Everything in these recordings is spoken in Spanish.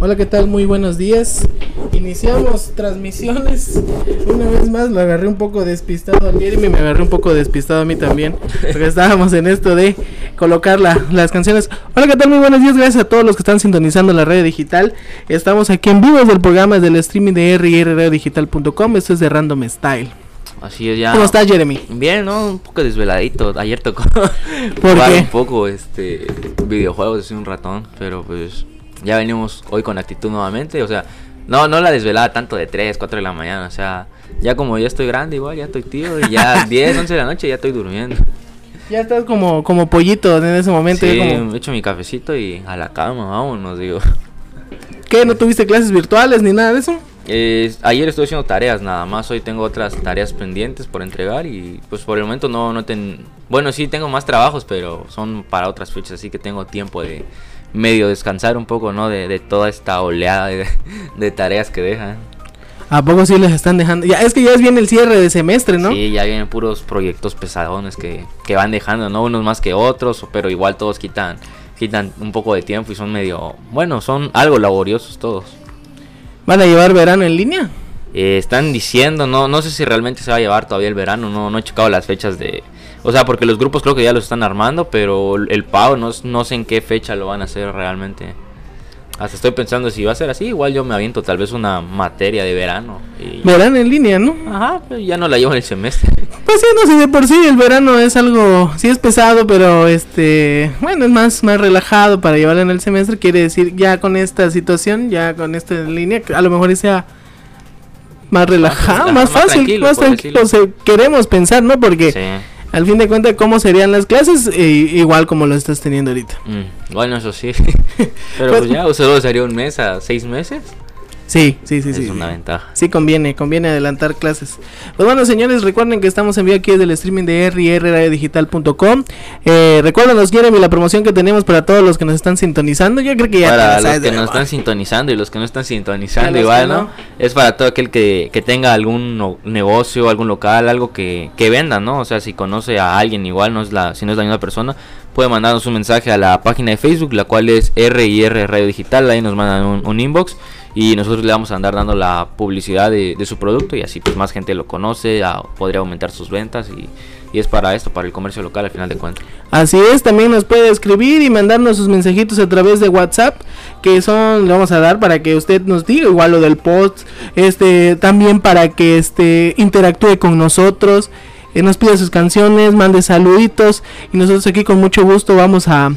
Hola, ¿qué tal? Muy buenos días. Iniciamos transmisiones. Una vez más lo agarré un poco despistado a Jeremy, me agarré un poco despistado a mí también. Porque estábamos en esto de colocar las canciones. Hola, ¿qué tal? Muy buenos días. Gracias a todos los que están sintonizando la red digital. Estamos aquí en vivo del programa del streaming de rrradiodigital.com. Esto es de Random Style. Así es ya. ¿Cómo estás, Jeremy? Bien, ¿no? Un poco desveladito. Ayer tocó ¿Por qué? un poco este videojuegos hace un ratón, pero pues ya venimos hoy con actitud nuevamente, o sea, no no la desvelada tanto de 3, 4 de la mañana, o sea, ya como ya estoy grande igual, ya estoy tío y ya 10, 11 de la noche ya estoy durmiendo. Ya estás como, como pollito en ese momento. Sí, como- me echo mi cafecito y a la cama, vámonos, digo. ¿Qué? ¿No tuviste clases virtuales ni nada de eso? Eh, ayer estoy haciendo tareas nada más, hoy tengo otras tareas pendientes por entregar y pues por el momento no, no ten... Bueno, sí tengo más trabajos, pero son para otras fechas, así que tengo tiempo de medio descansar un poco, ¿no? De, de toda esta oleada de, de tareas que dejan. ¿A poco sí les están dejando? Ya, es que ya es bien el cierre de semestre, ¿no? Sí, ya vienen puros proyectos pesadones que, que van dejando, ¿no? Unos más que otros, pero igual todos quitan, quitan un poco de tiempo y son medio... Bueno, son algo laboriosos todos. ¿Van a llevar verano en línea? Eh, están diciendo, no, no sé si realmente se va a llevar todavía el verano, no, no he checado las fechas de... O sea, porque los grupos creo que ya los están armando, pero el pago no, no sé en qué fecha lo van a hacer realmente. Hasta estoy pensando si va a ser así, igual yo me aviento tal vez una materia de verano. Y... Verano en línea, ¿no? Ajá, pero ya no la llevo en el semestre. Pues sí, no sé, de por sí el verano es algo, sí es pesado, pero este, bueno, es más, más relajado para llevarlo en el semestre. Quiere decir, ya con esta situación, ya con esta en línea, a lo mejor sea más relajado, más, más fácil, más tranquilo. decirlo. se- queremos pensar, ¿no? Porque Sí. Al fin de cuentas, ¿cómo serían las clases? Eh, igual como lo estás teniendo ahorita. Mm, bueno, eso sí. Pero Pues- pues ya, solo sería un mes a seis meses. Sí, sí, sí, es sí. una sí. ventaja. Sí, conviene, conviene adelantar clases. Pues bueno, señores, recuerden que estamos en vivo aquí desde el streaming de rrradiodigital.com. Eh, recuérdanos, Jeremy, la promoción que tenemos para todos los que nos están sintonizando. Yo creo que ya para los que nos están sintonizando y los que no están sintonizando los igual, ¿no? no. Es para todo aquel que, que tenga algún no- negocio, algún local, algo que, que venda, ¿no? O sea, si conoce a alguien igual, no es la, si no es la misma persona, puede mandarnos un mensaje a la página de Facebook, la cual es RIR Radio Digital, ahí nos mandan un, un inbox y nosotros le vamos a andar dando la publicidad de, su producto y así pues más gente lo conoce, podría aumentar sus ventas y, y es para esto, para el comercio local al final de cuentas. Así es, también nos puede escribir y mandarnos sus mensajitos a través de WhatsApp, que son, le vamos a dar para que usted nos diga igual lo del post, este, también para que este interactúe con nosotros, eh, nos pida sus canciones, mande saluditos y nosotros aquí con mucho gusto vamos a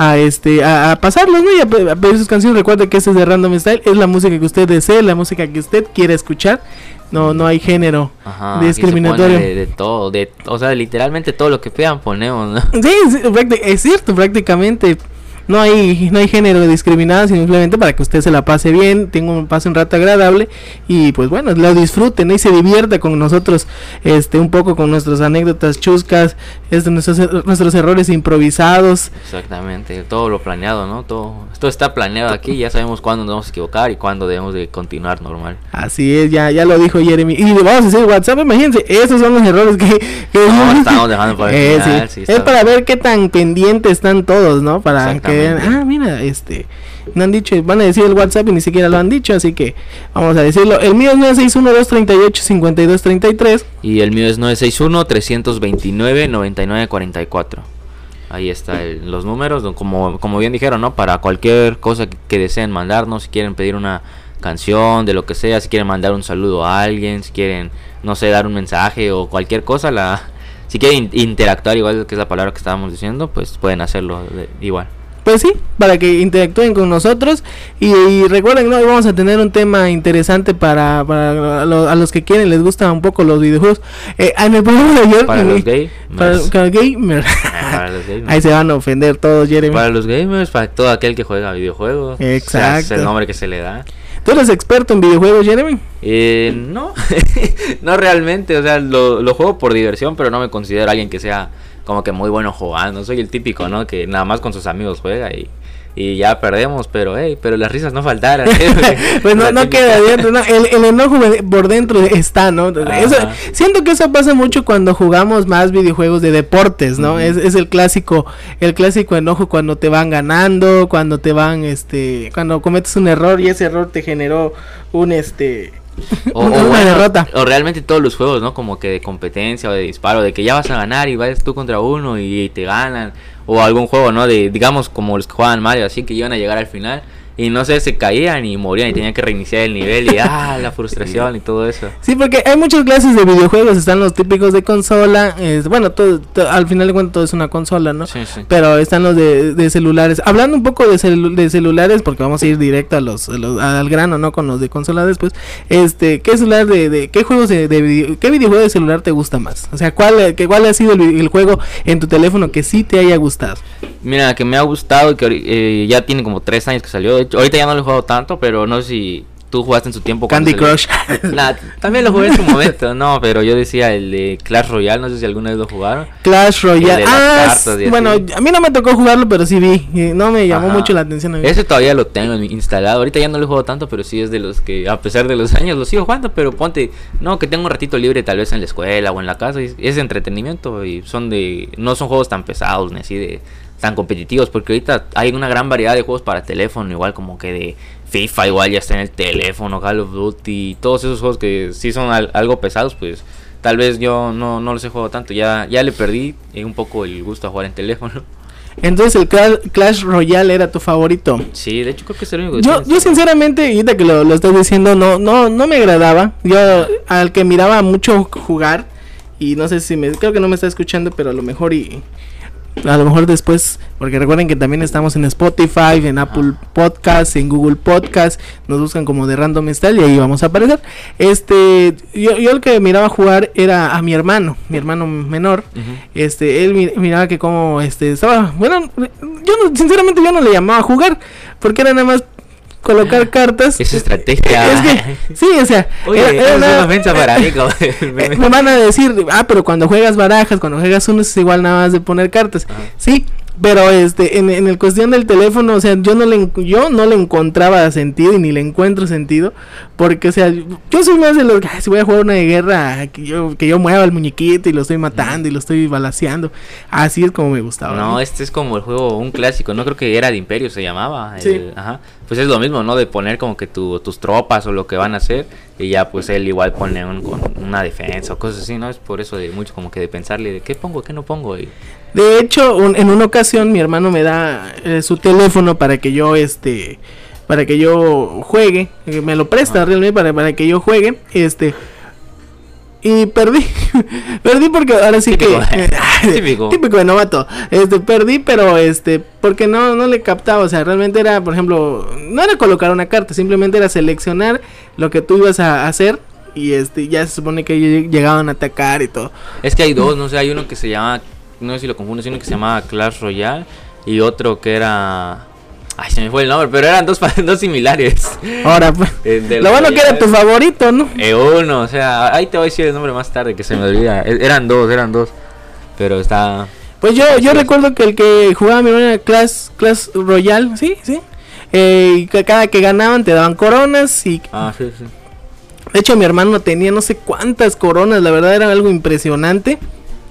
a este a, a pasarlos ¿no? y a, pe- a pedir sus canciones recuerde que este es de Random Style es la música que usted desee la música que usted quiere escuchar no no hay género Ajá, discriminatorio De, de todo, de, o sea, literalmente todo lo que pidan ponemos, ¿no? Sí, es cierto, prácticamente no hay no hay género discriminado, simplemente para que usted se la pase bien, tenga un pase un rato agradable y pues bueno, lo disfruten ¿no? y se divierta con nosotros este un poco con nuestras anécdotas chuscas, este, nuestros nuestros errores improvisados. Exactamente, todo lo planeado, ¿no? Todo, esto está planeado aquí, ya sabemos cuándo nos vamos a equivocar y cuándo debemos de continuar normal. Así es, ya ya lo dijo Jeremy. Y vamos a decir WhatsApp, imagínense, esos son los errores que, que No, estamos dejando para el Eh, final, sí. sí, es está para ver qué tan pendientes están todos, ¿no? Para que ah, mira, este, no han dicho, van a decir el WhatsApp y ni siquiera lo han dicho, así que vamos a decirlo. El mío es 961-238-5233. Y el mío es 961-329-9944. Ahí está el- los números, como, como bien dijeron, ¿no? Para cualquier cosa que, que deseen mandarnos, si quieren pedir una canción, de lo que sea, si quieren mandar un saludo a alguien, si quieren, no sé, dar un mensaje o cualquier cosa, la si quieren in- interactuar igual que es la palabra que estábamos diciendo, pues pueden hacerlo de- igual. Pues sí, para que interactúen con nosotros. Y, y recuerden, ¿no? Hoy vamos a tener un tema interesante para, para lo- a los que quieren, les gustan un poco los videojuegos. Eh, en el programa de ayer, Para los gay, para, más- para los gamers. Ahí se van a ofender todos, Jeremy. Para los gamers, para todo aquel que juega videojuegos. O sea, es Exacto. el nombre que se le da. ¿Tú eres experto en videojuegos, Jeremy? Eh, no, no realmente, o sea, lo, lo juego por diversión, pero no me considero alguien que sea como que muy bueno jugando. Soy el típico, ¿no? Que nada más con sus amigos juega y, y ya perdemos, pero hey, pero las risas no faltaron. pues no, no queda adentro, no, el, el, enojo por dentro está, ¿no? Eso, siento que eso pasa mucho cuando jugamos más videojuegos de deportes, ¿no? es, es, el clásico, el clásico enojo cuando te van ganando, cuando te van, este, cuando cometes un error y ese error te generó un, este, o, una derrota. O realmente todos los juegos, ¿no? Como que de competencia o de disparo, de que ya vas a ganar y vas tú contra uno y te ganan o algún juego, ¿no? De, digamos, como los que juegan Mario, así que iban a llegar al final y no sé, se caían y morían y tenían que reiniciar el nivel y ah, la frustración y todo eso. Sí, porque hay muchas clases de videojuegos, están los típicos de consola, bueno, todo, al final de cuentas todo es una consola, ¿no? Sí, sí. Pero están los de, de, celulares. Hablando un poco de, de celulares, porque vamos a ir directo a los, al grano, ¿no? Con los de consola después. Este, ¿qué celular de, de qué juegos de, qué videojuego de celular te gusta más? O sea, ¿cuál, cuál ha sido el, el, juego en tu teléfono que sí te haya gustado? Mira, que me ha gustado y que eh, ya tiene como tres años que salió, de ahorita ya no lo he jugado tanto, pero no sé si tú jugaste en su tiempo. Candy Crush. también lo jugué en su momento, no, pero yo decía el de Clash Royale, no sé si alguna vez lo jugaron. Clash Royale. Ah, bueno, a mí no me tocó jugarlo, pero sí vi. No me llamó mucho la atención. A Ese todavía lo tengo instalado. Ahorita ya no lo he jugado tanto, pero sí es de los que, a pesar de los años, lo sigo jugando. Pero ponte, no, que tengo un ratito libre tal vez en la escuela o en la casa. Es entretenimiento y son de, no son juegos tan pesados ni así de tan competitivos, porque ahorita hay una gran variedad de juegos para teléfono, igual como que de FIFA, igual ya está en el teléfono, Call of Duty, todos esos juegos que sí son algo pesados, pues tal vez yo no, no los he jugado tanto, ya, ya le perdí eh, un poco el gusto a jugar en teléfono. Entonces el Clash Royale era tu favorito. Sí, de hecho creo que es el único Yo, yo sinceramente, ahorita que lo, lo estás diciendo, no, no, no me agradaba. Yo al que miraba mucho jugar, y no sé si me, creo que no me está escuchando, pero a lo mejor y a lo mejor después, porque recuerden que también estamos en Spotify, en Apple Podcast, en Google Podcast, nos buscan como de Random Style y ahí vamos a aparecer. Este, yo, yo el que miraba jugar era a mi hermano, mi hermano menor. Este, él miraba que como este estaba, bueno, yo sinceramente yo no le llamaba a jugar, porque era nada más colocar cartas. Es estrategia. Es que, sí, o sea, Oye, una ofensa para mí. me van a decir, ah, pero cuando juegas barajas, cuando juegas uno es igual nada más de poner cartas. Sí, pero este, en, en el cuestión del teléfono, o sea, yo no le yo no le encontraba sentido y ni le encuentro sentido. Porque, o sea, yo soy más de los que si voy a jugar una de guerra, que yo, que yo mueva el muñequito y lo estoy matando y lo estoy balaseando. Así es como me gustaba. No, este es como el juego, un clásico, no creo que era de Imperio se llamaba. ajá. Pues es lo mismo, ¿no? De poner como que tu, tus tropas o lo que van a hacer. Y ya pues él igual pone un, una defensa o cosas así, ¿no? Es por eso de mucho como que de pensarle de qué pongo, qué no pongo. Y, de hecho, en una ocasión mi hermano me da eh, su teléfono para que yo este para que yo juegue, eh, me lo presta realmente para, para que yo juegue, este y perdí. perdí porque ahora sí que eh, típico. típico de novato. Este perdí, pero este porque no no le captaba, o sea, realmente era, por ejemplo, no era colocar una carta, simplemente era seleccionar lo que tú ibas a hacer y este ya se supone que llegaban a atacar y todo. Es que hay dos, no sé, hay uno que se llama no sé si lo confundo, uno que se llamaba Clash Royale y otro que era... Ay, se me fue el nombre, pero eran dos, dos similares. Ahora, pues. Eh, lo bueno que era tu favorito, ¿no? Eh, uno, o sea, ahí te voy a decir el nombre más tarde que se me olvida. E, eran dos, eran dos. Pero está. Pues yo, yo recuerdo que el que jugaba mi hermano era Clash, Clash Royale, sí, sí. Eh, cada que ganaban te daban coronas y. Ah, sí, sí. De hecho, mi hermano tenía no sé cuántas coronas, la verdad era algo impresionante.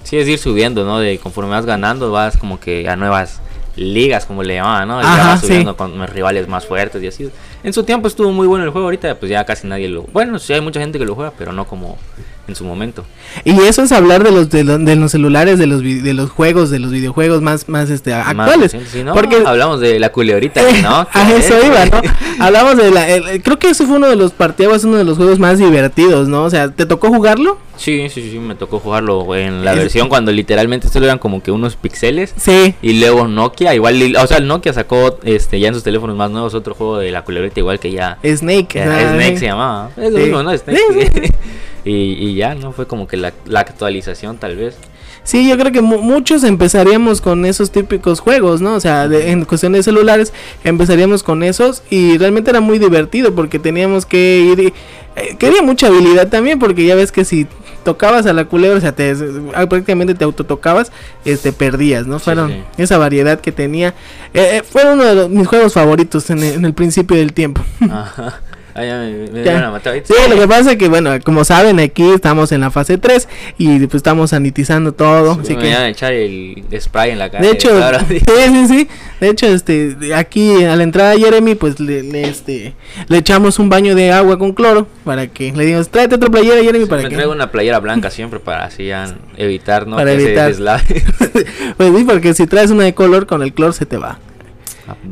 Sí, es ir subiendo, ¿no? De conforme vas ganando, vas como que a nuevas ligas, como le llamaban, ¿no? vas subiendo con rivales más fuertes y así. En su tiempo estuvo muy bueno el juego, ahorita pues ya casi nadie lo... Bueno, sí hay mucha gente que lo juega, pero no como en su momento. Y eso es hablar de los de, los celulares, de los de los juegos, de los videojuegos más más este actuales. Porque hablamos de la culeorita, ¿no? A eso iba, ¿no? hablamos de la creo que eso fue uno de los partidos, uno de los juegos más divertidos, ¿no? O sea, ¿te tocó jugarlo? Sí, sí, sí, me tocó jugarlo en la versión cuando literalmente solo eran como que unos pixeles. Sí. Y luego Nokia, igual, o sea, el Nokia sacó este ya en sus teléfonos más nuevos otro juego de la culebrita igual que ya. Snake. Snake se llamaba. Es lo mismo, ¿no? Snake. y, y, ya, ¿no? Fue como que la, la actualización tal vez. Sí, yo creo que muchos empezaríamos con esos típicos juegos, ¿no? O sea, en cuestiones de celulares empezaríamos con esos y realmente era muy divertido porque teníamos que ir... Y, eh, quería mucha habilidad también porque ya ves que si tocabas a la culebra, o sea, te, ah, prácticamente te autotocabas, este, perdías, ¿no? Fueron esa variedad que tenía. Eh, eh, fue uno de mis juegos favoritos en en el principio del tiempo. Ajá. Ah, sí, lo que pasa es que, bueno, como saben, aquí estamos en la fase 3 y pues estamos sanitizando todo. así que... a echar el spray en la cara. De hecho, sí, sí, sí. De hecho, este, aquí a la entrada de Jeremy, pues le, este, le echamos un baño de agua con cloro para que le digamos, tráete otra playera, Jeremy, para Me que. traigo una playera blanca siempre para así evitar, ¿no? Para evitar. pues sí, porque si traes una de color, con el cloro se te va.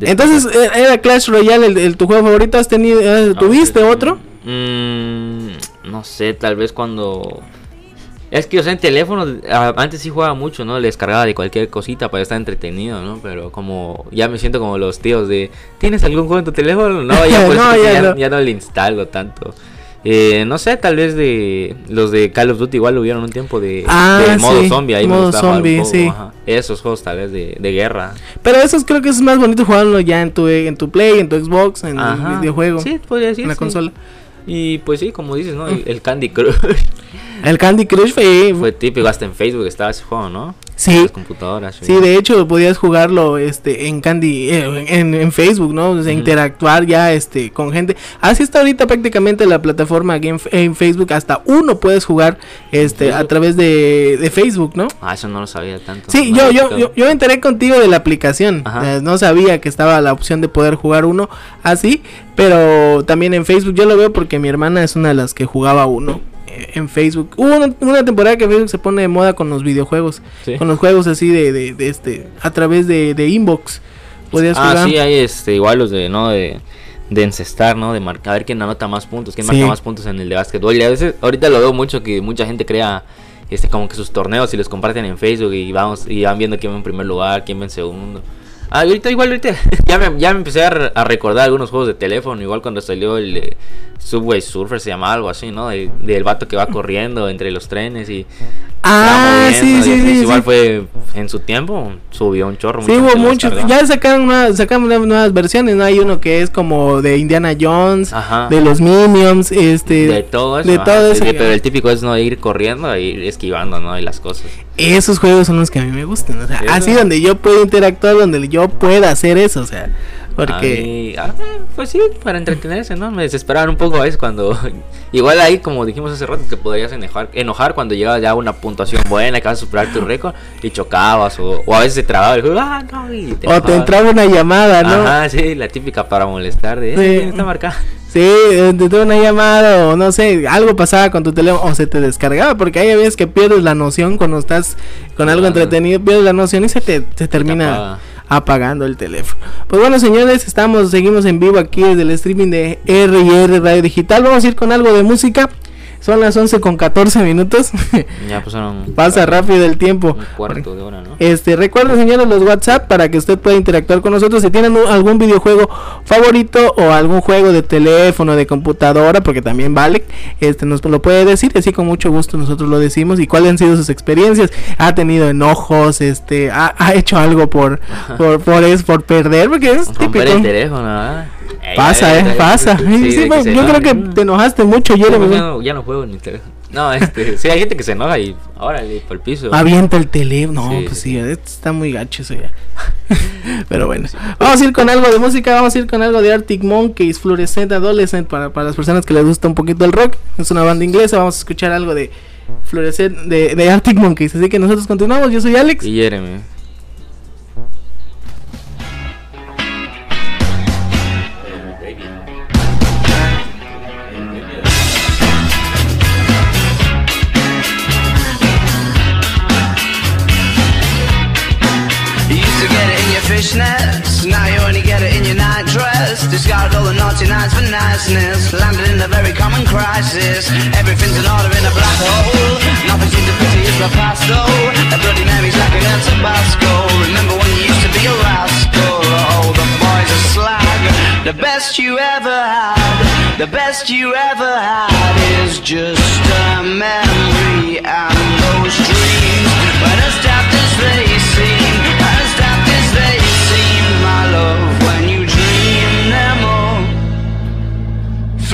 Entonces, eh, ¿era Clash Royale el, tu juego favorito? ¿Has tenido, eh, ¿Tuviste otro? Mm, no sé, tal vez cuando... Es que, o sea, en teléfono, antes sí jugaba mucho, ¿no? Le descargaba de cualquier cosita para estar entretenido, ¿no? Pero como, ya me siento como los tíos de, ¿tienes algún juego en tu teléfono? No, ya, pues, ya no le instalo tanto. Eh, no sé, tal vez de los de Call of Duty igual hubieron un tiempo de, ah, modo zombie. Ahí modo zombie, sí. Esos juegos tal vez de, guerra. Pero esos creo que es más bonito jugarlo ya en tu, en tu Play, en tu Xbox, en el videojuego. Sí, podría decir. En la consola. Y pues sí, como dices, ¿no? El, Candy Crush. El Candy Crush fue... Fue típico, hasta en Facebook estaba ese juego, ¿no? Sí. Las computadoras. Sí. de hecho podías jugarlo este en Candy eh, en, Facebook, ¿no? O sea, interactuar ya este con gente. Así está ahorita prácticamente la plataforma en, Facebook hasta uno puedes jugar este a través de, Facebook, ¿no? Ah, eso no lo sabía tanto. Sí, yo, yo, yo, yo me enteré contigo de la aplicación. no sabía que estaba la opción de poder jugar uno así, pero también en Facebook yo lo veo porque mi hermana es una de las que jugaba uno en Facebook. Hubo una, temporada que Facebook se pone de moda con los videojuegos, con los juegos así de, de, este, a través de, de inbox. Podías ah, sí, hay este, igual los de, ¿no? De, de encestar, ¿no? De marcar, a ver quién anota más puntos, quién marca más puntos en el de básquetbol. Y a veces, ahorita lo veo mucho que mucha gente crea este como que sus torneos y los comparten en Facebook y vamos y van viendo quién va en primer lugar, quién va en segundo. Ah, ahorita igual, ahorita ya me, ya me empecé a, recordar algunos juegos de teléfono, igual cuando salió el Subway Surfer, se llama algo así, ¿no? del vato que va corriendo entre los trenes y... Ah, sí, sí, sí, Igual fue en su tiempo, subió un chorro. Sí, hubo muchos. Ya sacaron, sacaron nuevas versiones, ¿no? Hay uno que es como de Indiana Jones, de los Minions, este... De todo eso. De todo eso. Pero el típico es no ir corriendo, ir esquivando, ¿no? Y las cosas. Esos juegos son los que a mí me gustan, o sea, así donde yo puedo interactuar, donde yo pueda hacer eso, o sea, porque... Ah, pues sí, para entretenerse, ¿no? Me desesperaban un poco a veces cuando... Igual ahí, como dijimos hace rato, te podrías enojar, enojar cuando llegaba ya una puntuación buena, que vas a superar tu récord y chocabas, o, a veces se trababa el juego, ah, no, y te O te entraba una llamada, ¿no? Ajá, sí, la típica para molestar de, eh, sí. está marcada. Sí, te entraba una llamada o no sé, algo pasaba con tu teléfono o se te descargaba, porque hay veces que pierdes la noción cuando estás con algo entretenido, pierdes la noción y se te, se termina apagando el teléfono. Pues bueno, señores, estamos, seguimos en vivo aquí desde el streaming de R&R Radio Digital. Vamos a ir con algo de música. Son las 11 con 14 minutos. Ya pasaron. Pasa rápido el tiempo. Un cuarto de hora, ¿no? Este, recuerden, señores, los WhatsApp para que usted pueda interactuar con nosotros. Si tienen algún videojuego favorito o algún juego de teléfono, de computadora, porque también vale, este, nos lo puede decir. Así con mucho gusto nosotros lo decimos. Y cuáles han sido sus experiencias. Ha tenido enojos, este, ha, hecho algo por, por, por, por perder, porque es típico. el teléfono, Pasa, eh, pasa. yo creo que te enojaste mucho, Jeremy. No, ya no juego ni teléfono. No, este, sí, hay gente que se enoja y órale, por el piso. Avienta el teléfono. No, pues sí, está muy gacho eso ya. Pero bueno, vamos a ir con algo de música. Vamos a ir con algo de Arctic Monkeys, Fluorescent Adolescent, para, para las personas que les gusta un poquito el rock. Es una banda inglesa. Vamos a escuchar algo de Fluorescent de, de Arctic Monkeys. Así que nosotros continuamos. Yo soy Alex. Y Jeremy. Dress. Discarded all the naughty nights for niceness. Landed in a very common crisis. Everything's in order in a black hole. Nothing seems to pity is the past though. A bloody memory's like an El Tabasco. Remember when you used to be a rascal? Oh, the boys are slag. The best you ever had. The best you ever had is just a memory and those dreams. When they seem,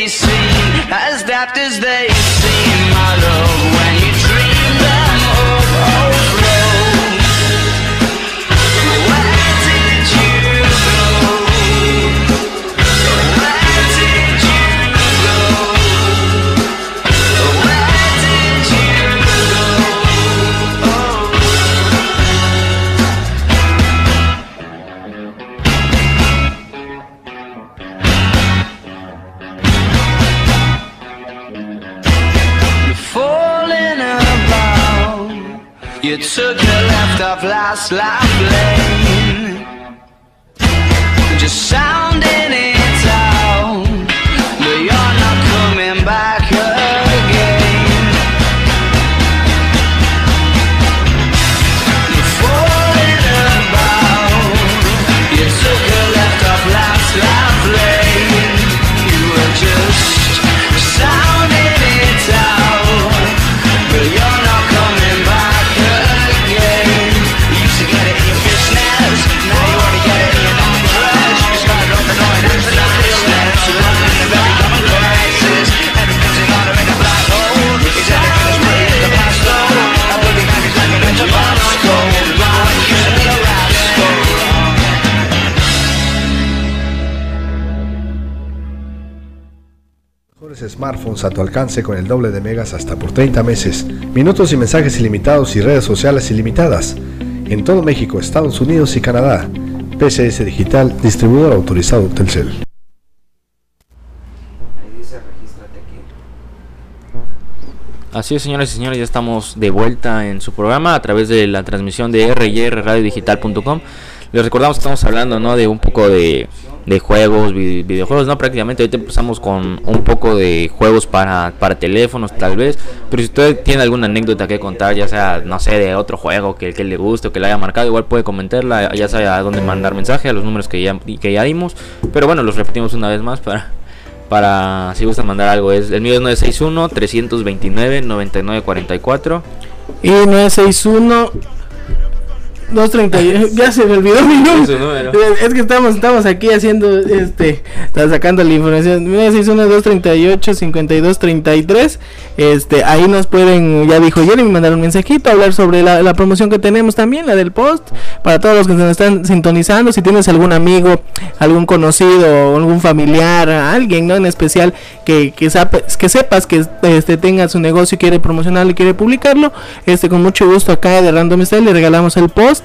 they seem, as daft as they took a left off last life lane. Just sounding it smartphones a tu alcance con el doble de megas hasta por 30 meses, minutos y mensajes ilimitados y redes sociales ilimitadas. En todo México, Estados Unidos y Canadá. PCS Digital, distribuidor autorizado Telcel. Así es, señoras y señores, ya estamos de vuelta en su programa a través de la transmisión de ryradiodigital.com. Les recordamos que estamos hablando, ¿no? De un poco de, de juegos, vi- videojuegos, ¿no? Prácticamente ahorita empezamos con un poco de juegos para, para teléfonos, tal vez. Pero si usted tiene alguna anécdota que contar, ya sea, no sé, de otro juego que, que le guste o que le haya marcado, igual puede comentarla, ya sabe a dónde mandar mensaje, a los números que ya, que ya dimos. Pero bueno, los repetimos una vez más para, para si gustan mandar algo. Es, el mío es 961-329-9944. Y 961 230 ya se me olvidó mi número. Es que estamos, estamos aquí haciendo este, sacando la información. 961 238 5233. Este, ahí nos pueden, ya dijo Jeremy, mandar un mensajito, hablar sobre la, la promoción que tenemos también, la del post, para todos los que nos están sintonizando, si tienes algún amigo, algún conocido, algún familiar, alguien, ¿no? En especial que, que, sepas, que sepas que este, tenga su negocio y quiere promocionarlo y quiere publicarlo, este, con mucho gusto acá de Random Style le regalamos el post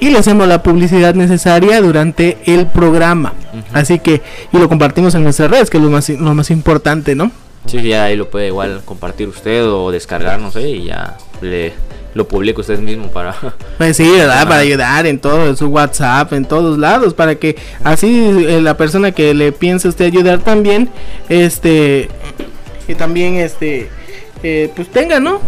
y le hacemos la publicidad necesaria durante el programa. Así que, y lo compartimos en nuestras redes, que es lo más, lo más importante, ¿no? Sí, ya ahí lo puede igual compartir usted o descargar, no sé, y ya le lo publica usted mismo para... Pues sí, ¿verdad? Para ayudar en todo, en su WhatsApp, en todos lados, para que así eh, la persona que le piense usted ayudar también, este, y también este, eh, pues tenga, ¿no?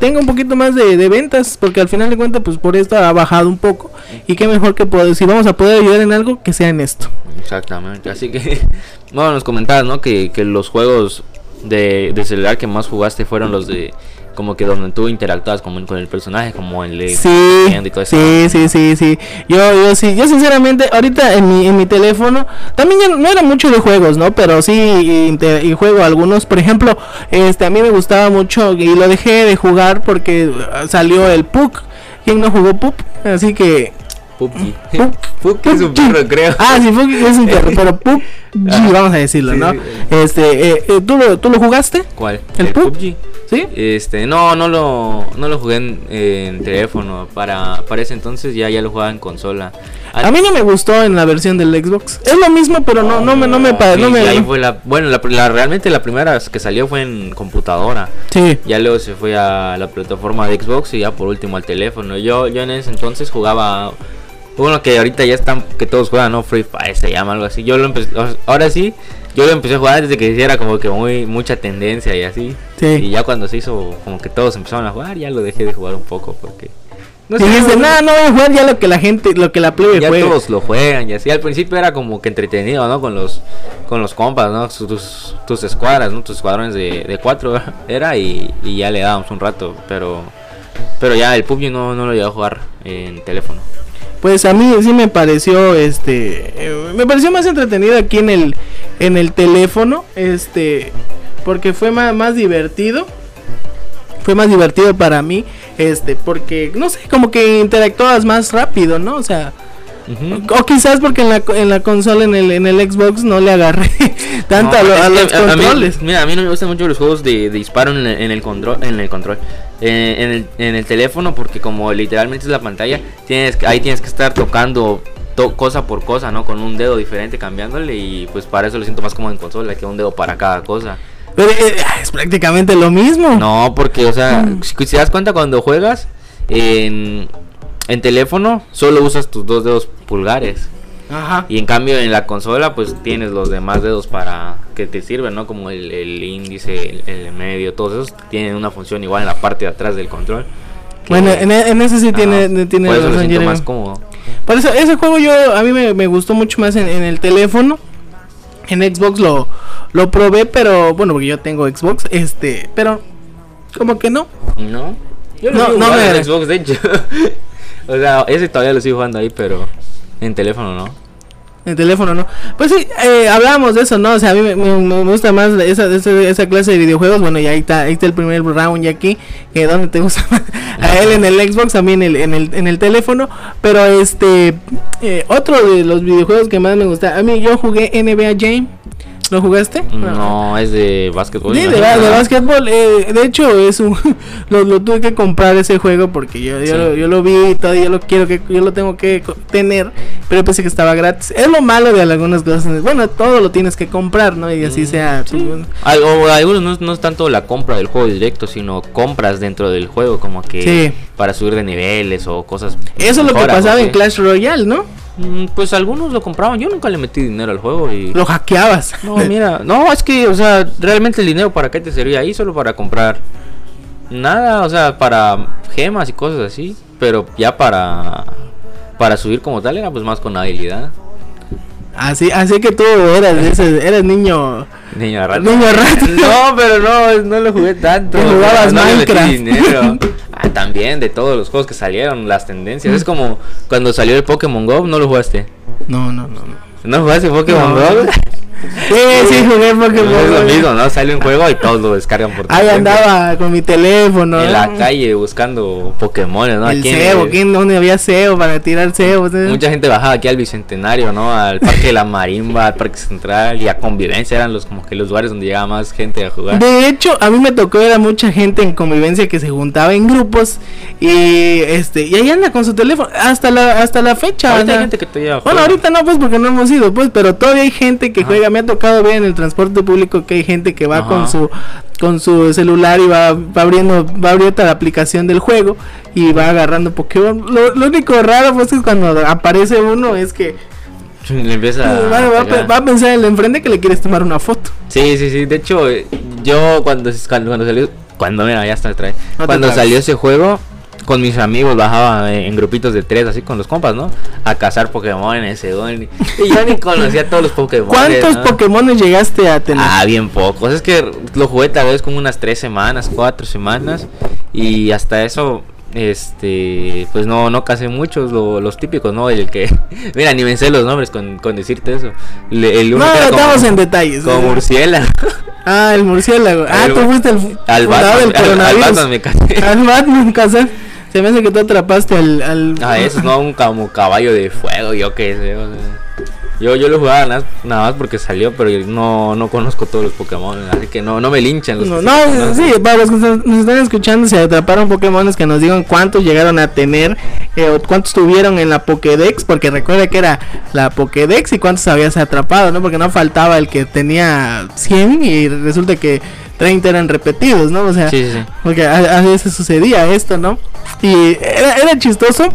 Tenga un poquito más de, de ventas, porque al final de cuentas, pues por esto ha bajado un poco. Y qué mejor que poder, si vamos a poder ayudar en algo, que sea en esto. Exactamente, así que, bueno, nos comentabas, ¿no? Que, que los juegos de, de celular que más jugaste fueron los de como que donde tú interactuabas con, con el personaje, como el de Sí, y todo eso. sí, sí, sí, sí. Yo, yo sí, yo sinceramente, ahorita en mi, en mi teléfono, también ya no era mucho de juegos, ¿no? Pero sí, y juego algunos. Por ejemplo, este, a mí me gustaba mucho y lo dejé de jugar porque uh, salió el PUC. ¿Quién no jugó PUC? Así que... PUBG. Puc- PUBG es un perro, creo. Ah, sí, PUC es un perro, pero PUC, Ajá. vamos a decirlo, Sí, ¿no? sí. Este, eh, eh, ¿tú, lo, ¿tú lo jugaste? ¿Cuál? ¿El? PUBG? ¿Sí? Este, no, no lo, no lo jugué en, en teléfono. Para, para ese entonces ya, ya lo jugaba en consola. A mí no me gustó en la versión del Xbox. Es lo mismo, pero no, no me, no me, no me. ahí fue la, bueno, la, la- realmente la primera que salió fue en computadora. Sí. Ya luego se fue a la plataforma de Xbox y ya por último al teléfono. Yo, yo en ese entonces jugaba uno que ahorita ya están, que todos juegan, ¿no? Free Fire se llama algo así. Yo lo empecé, ahora sí, yo lo empecé a jugar desde que hiciera como que muy mucha tendencia y así. Sí. Y ya cuando se hizo como que todos empezaron a jugar, ya lo dejé de jugar un poco porque... No sé, Dijiste, no- nada, no voy a jugar ya lo que la gente, lo que la plebe ya juega. todos lo juegan y así. Al principio era como que entretenido, ¿no? Con los con los compas, ¿no? Tus, tus escuadras, ¿no? Tus escuadrones de, de cuatro era y, y ya le dábamos un rato. Pero pero ya el PUBG no, no lo llegué a jugar en teléfono. Pues a mí sí me pareció, este, eh, me pareció más entretenido aquí en el, en el teléfono, este, porque fue más, más divertido. Fue más divertido para mí, este, porque, no sé, como que interactuabas más rápido, ¿no? O sea, o quizás porque en la, en la consola, en el, en el Xbox, no le agarré tanto a, No, lo- es a los a- a mí- controles. mira, a mí no me gustan mucho los juegos de, de disparo en el, en el control, en el control, eh, en, el, en el teléfono porque como literalmente es la pantalla, tienes ahí tienes que estar tocando to- cosa por cosa, ¿no? Con un dedo diferente cambiándole y pues para eso lo siento más como en consola, que un dedo para cada cosa. Pero, eh, es prácticamente lo mismo. No, porque o sea, Mm. si, te das cuenta cuando juegas en, en teléfono, solo usas tus dos dedos pulgares. Ajá. Y en cambio en la consola pues tienes los demás dedos para que te sirven, ¿no? Como el, el índice, el, el medio, todos esos tienen una función igual en la parte de atrás del control. Bueno, en, e- en ese sí tiene, tiene por eso razón, más cómodo. Por eso, ese juego yo, a mí me, me gustó mucho más en, en el teléfono. En Xbox lo, lo probé, pero bueno, porque yo tengo Xbox, este, pero como que no. ¿No? Yo No, no, no me- en Xbox de hecho. o sea, ese todavía lo sigo jugando ahí, pero en teléfono no. En teléfono no. Pues sí, eh, hablábamos de eso, ¿no? O sea, a mí me, me- me gusta más esa, esa, esa clase de videojuegos. Bueno, y ahí está, ahí está el primer round ya aquí. Que ¿Dónde te gusta más? A él en el Xbox, a mí en el, en el, en el teléfono. Pero este, eh, otro de los videojuegos que más me gusta. A mí yo jugué NBA Jam. ¿Lo jugaste? No, es de básquetbol. Sí, de, de básquetbol. eh, de hecho, es un lo, lo tuve que comprar ese juego porque yo, yo, Sí. lo, yo lo vi y todo, yo lo quiero que yo lo tengo que tener, pero pensé que estaba gratis. Es lo malo de algunas cosas. Bueno, todo lo tienes que comprar, ¿no? Y así Mm, sea. pues, bueno. Al- o algunos no, no es tanto la compra del juego directo, sino compras dentro del juego, como que Sí. para subir de niveles o cosas. Eso es lo que pasaba en Sí. Clash Royale, ¿no? Mm, Pues algunos lo compraban, yo nunca le metí dinero al juego y... Lo hackeabas. No, mira, no, es que, o sea, realmente el dinero para qué te servía ahí, solo para comprar nada, o sea, para gemas y cosas así, pero ya para para subir como tal era pues más con habilidad. Así, así que tú eras, eras niño. Niño rata. Niño rata. No, pero no, no lo jugué tanto. Que jugabas no Minecraft. dinero. Ah, también de todos los juegos que salieron, las tendencias. Es como cuando salió el Pokémon Go, no lo jugaste. No, no, no. no. ¿No jugaste Pokémon No. Go? Sí, sí, jugué Pokémon. es lo mismo, ¿no? Sale un juego y todos lo descargan por Ahí andaba con mi teléfono. En ¿no? la calle buscando Pokémon, ¿no? El Aquí en cebo, ¿quién, ¿dónde había cebo para tirar cebo? Mucha gente bajaba aquí al Bicentenario, ¿no? Al Parque de la Marimba, al Parque Central y a Convivencia eran los como que los lugares donde llegaba más gente a jugar. De hecho, a mí me tocó ver a mucha gente en convivencia que se juntaba en grupos y este y ahí anda con su teléfono hasta la hasta la fecha. Ahorita hay gente que todavía Bueno, juega. ahorita no pues porque no hemos ido, pues, pero todavía hay gente que Ajá. Me ha tocado ver en el transporte público que hay gente que va Ajá. con su con su celular y va, va abriendo va abriendo la aplicación del juego y va agarrando Pokémon. Lo, lo único raro pues es cuando aparece uno es que Le empieza va, va a pensar el de enfrente que le quieres tomar una foto. Sí, sí, sí. De hecho, eh, yo cuando, cuando, cuando salió. Cuando, mira, ya está, trae. No cuando salió ese juego, con mis amigos bajaba en, grupitos de tres, así con los compas, ¿no? A cazar Pokémon en ese don. Y yo ni conocía todos los Pokémon. ¿Cuántos ¿no? Pokémon llegaste a tener? Ah, bien pocos. Es que lo jugué tal vez como unas tres semanas, cuatro semanas. Y hasta eso, este, pues no, no casé muchos, lo- los típicos, ¿no? El que, mira, ni me sé los nombres con, con decirte eso. Le- el uno no, estamos en detalles. Como murciélago. Ah, el murciélago. Ah, Al- tú fuiste el al Batman, del al- al coronavirus. Batman me casé. Al Batman, casar. Se me hace que tú atrapaste al. al... Ah, eso es no un como caballo de fuego, yo qué sé. o sea, Yo, yo lo jugaba nada, más porque salió, pero yo no, no conozco todos los Pokémon, así que no, no me linchan los No, no, se sí, para los que nos están escuchando, si atraparon Pokémon, que nos digan cuántos llegaron a tener, eh, o cuántos tuvieron en la Pokédex, porque recuerda que era la Pokédex y cuántos habías atrapado, ¿no? Porque no faltaba el que tenía 100 y resulta que 30 eran repetidos, ¿no? O sea, Sí, sí, sí. porque a, a veces sucedía esto, ¿no? Y era, era chistoso.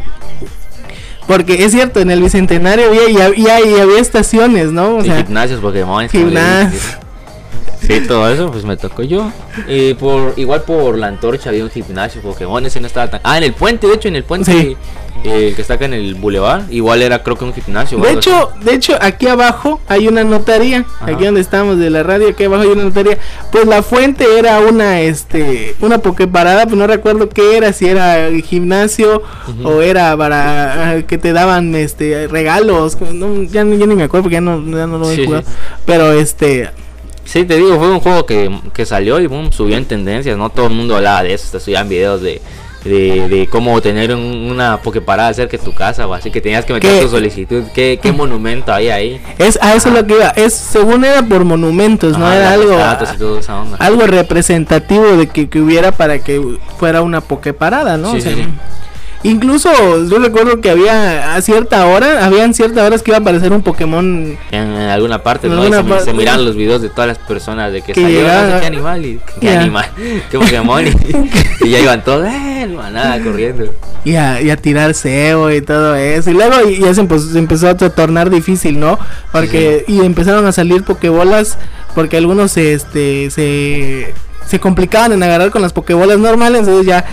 Porque es cierto, en el bicentenario había, y, hab- y hay- y había estaciones, ¿no? O Y sea, gimnasios, Pokémon. gimnasios. Sí, todo eso, pues me tocó yo. Y por, igual por la antorcha había un gimnasio Pokémon, ese no estaba tan... Ah, en el puente, de hecho, en el puente, Sí. Eh, que está acá en el boulevard, igual era creo que un gimnasio. De hecho, de hecho, aquí abajo hay una notaría. Ajá. Aquí donde estamos de la radio, aquí abajo hay una notaría. Pues la fuente era una, este, una pokeparada, pues no recuerdo qué era, si era gimnasio o era para ah, que te daban, este, regalos. No, ya, ni- ya ni me acuerdo porque ya no, ya no lo he Sí, sí. jugado. Pero este. Sí, te digo, fue un juego que, que salió y boom, subió en tendencias, ¿no? Todo el mundo hablaba de eso, hasta subían videos de... De, de cómo tener un- una pokeparada cerca de tu casa o así que tenías que meter ¿Qué? tu solicitud. ¿Qué, qué monumento hay ahí? es a eso es lo que iba. Es, según era por monumentos, no Ajá, era algo. algo representativo de que, que hubiera para que fuera una pokeparada, ¿no? Sí, O sea, sí, sí. Incluso yo recuerdo que había a cierta hora, habían ciertas horas que iba a aparecer un Pokémon En, en alguna parte, En ¿no? Y se, parte. se miran los videos de todas las personas de que, Que salió no sé llegaba- qué animal y qué animal, qué Pokémon y, y ya iban todos, eh, manada corriendo. y a, y a tirar cebo y todo eso. Y luego y- ya se, empezó- se empezó a to- tornar difícil, ¿no? Porque y empezaron a salir Pokébolas porque algunos se, este se se complicaban en agarrar con las Pokébolas normales, entonces ya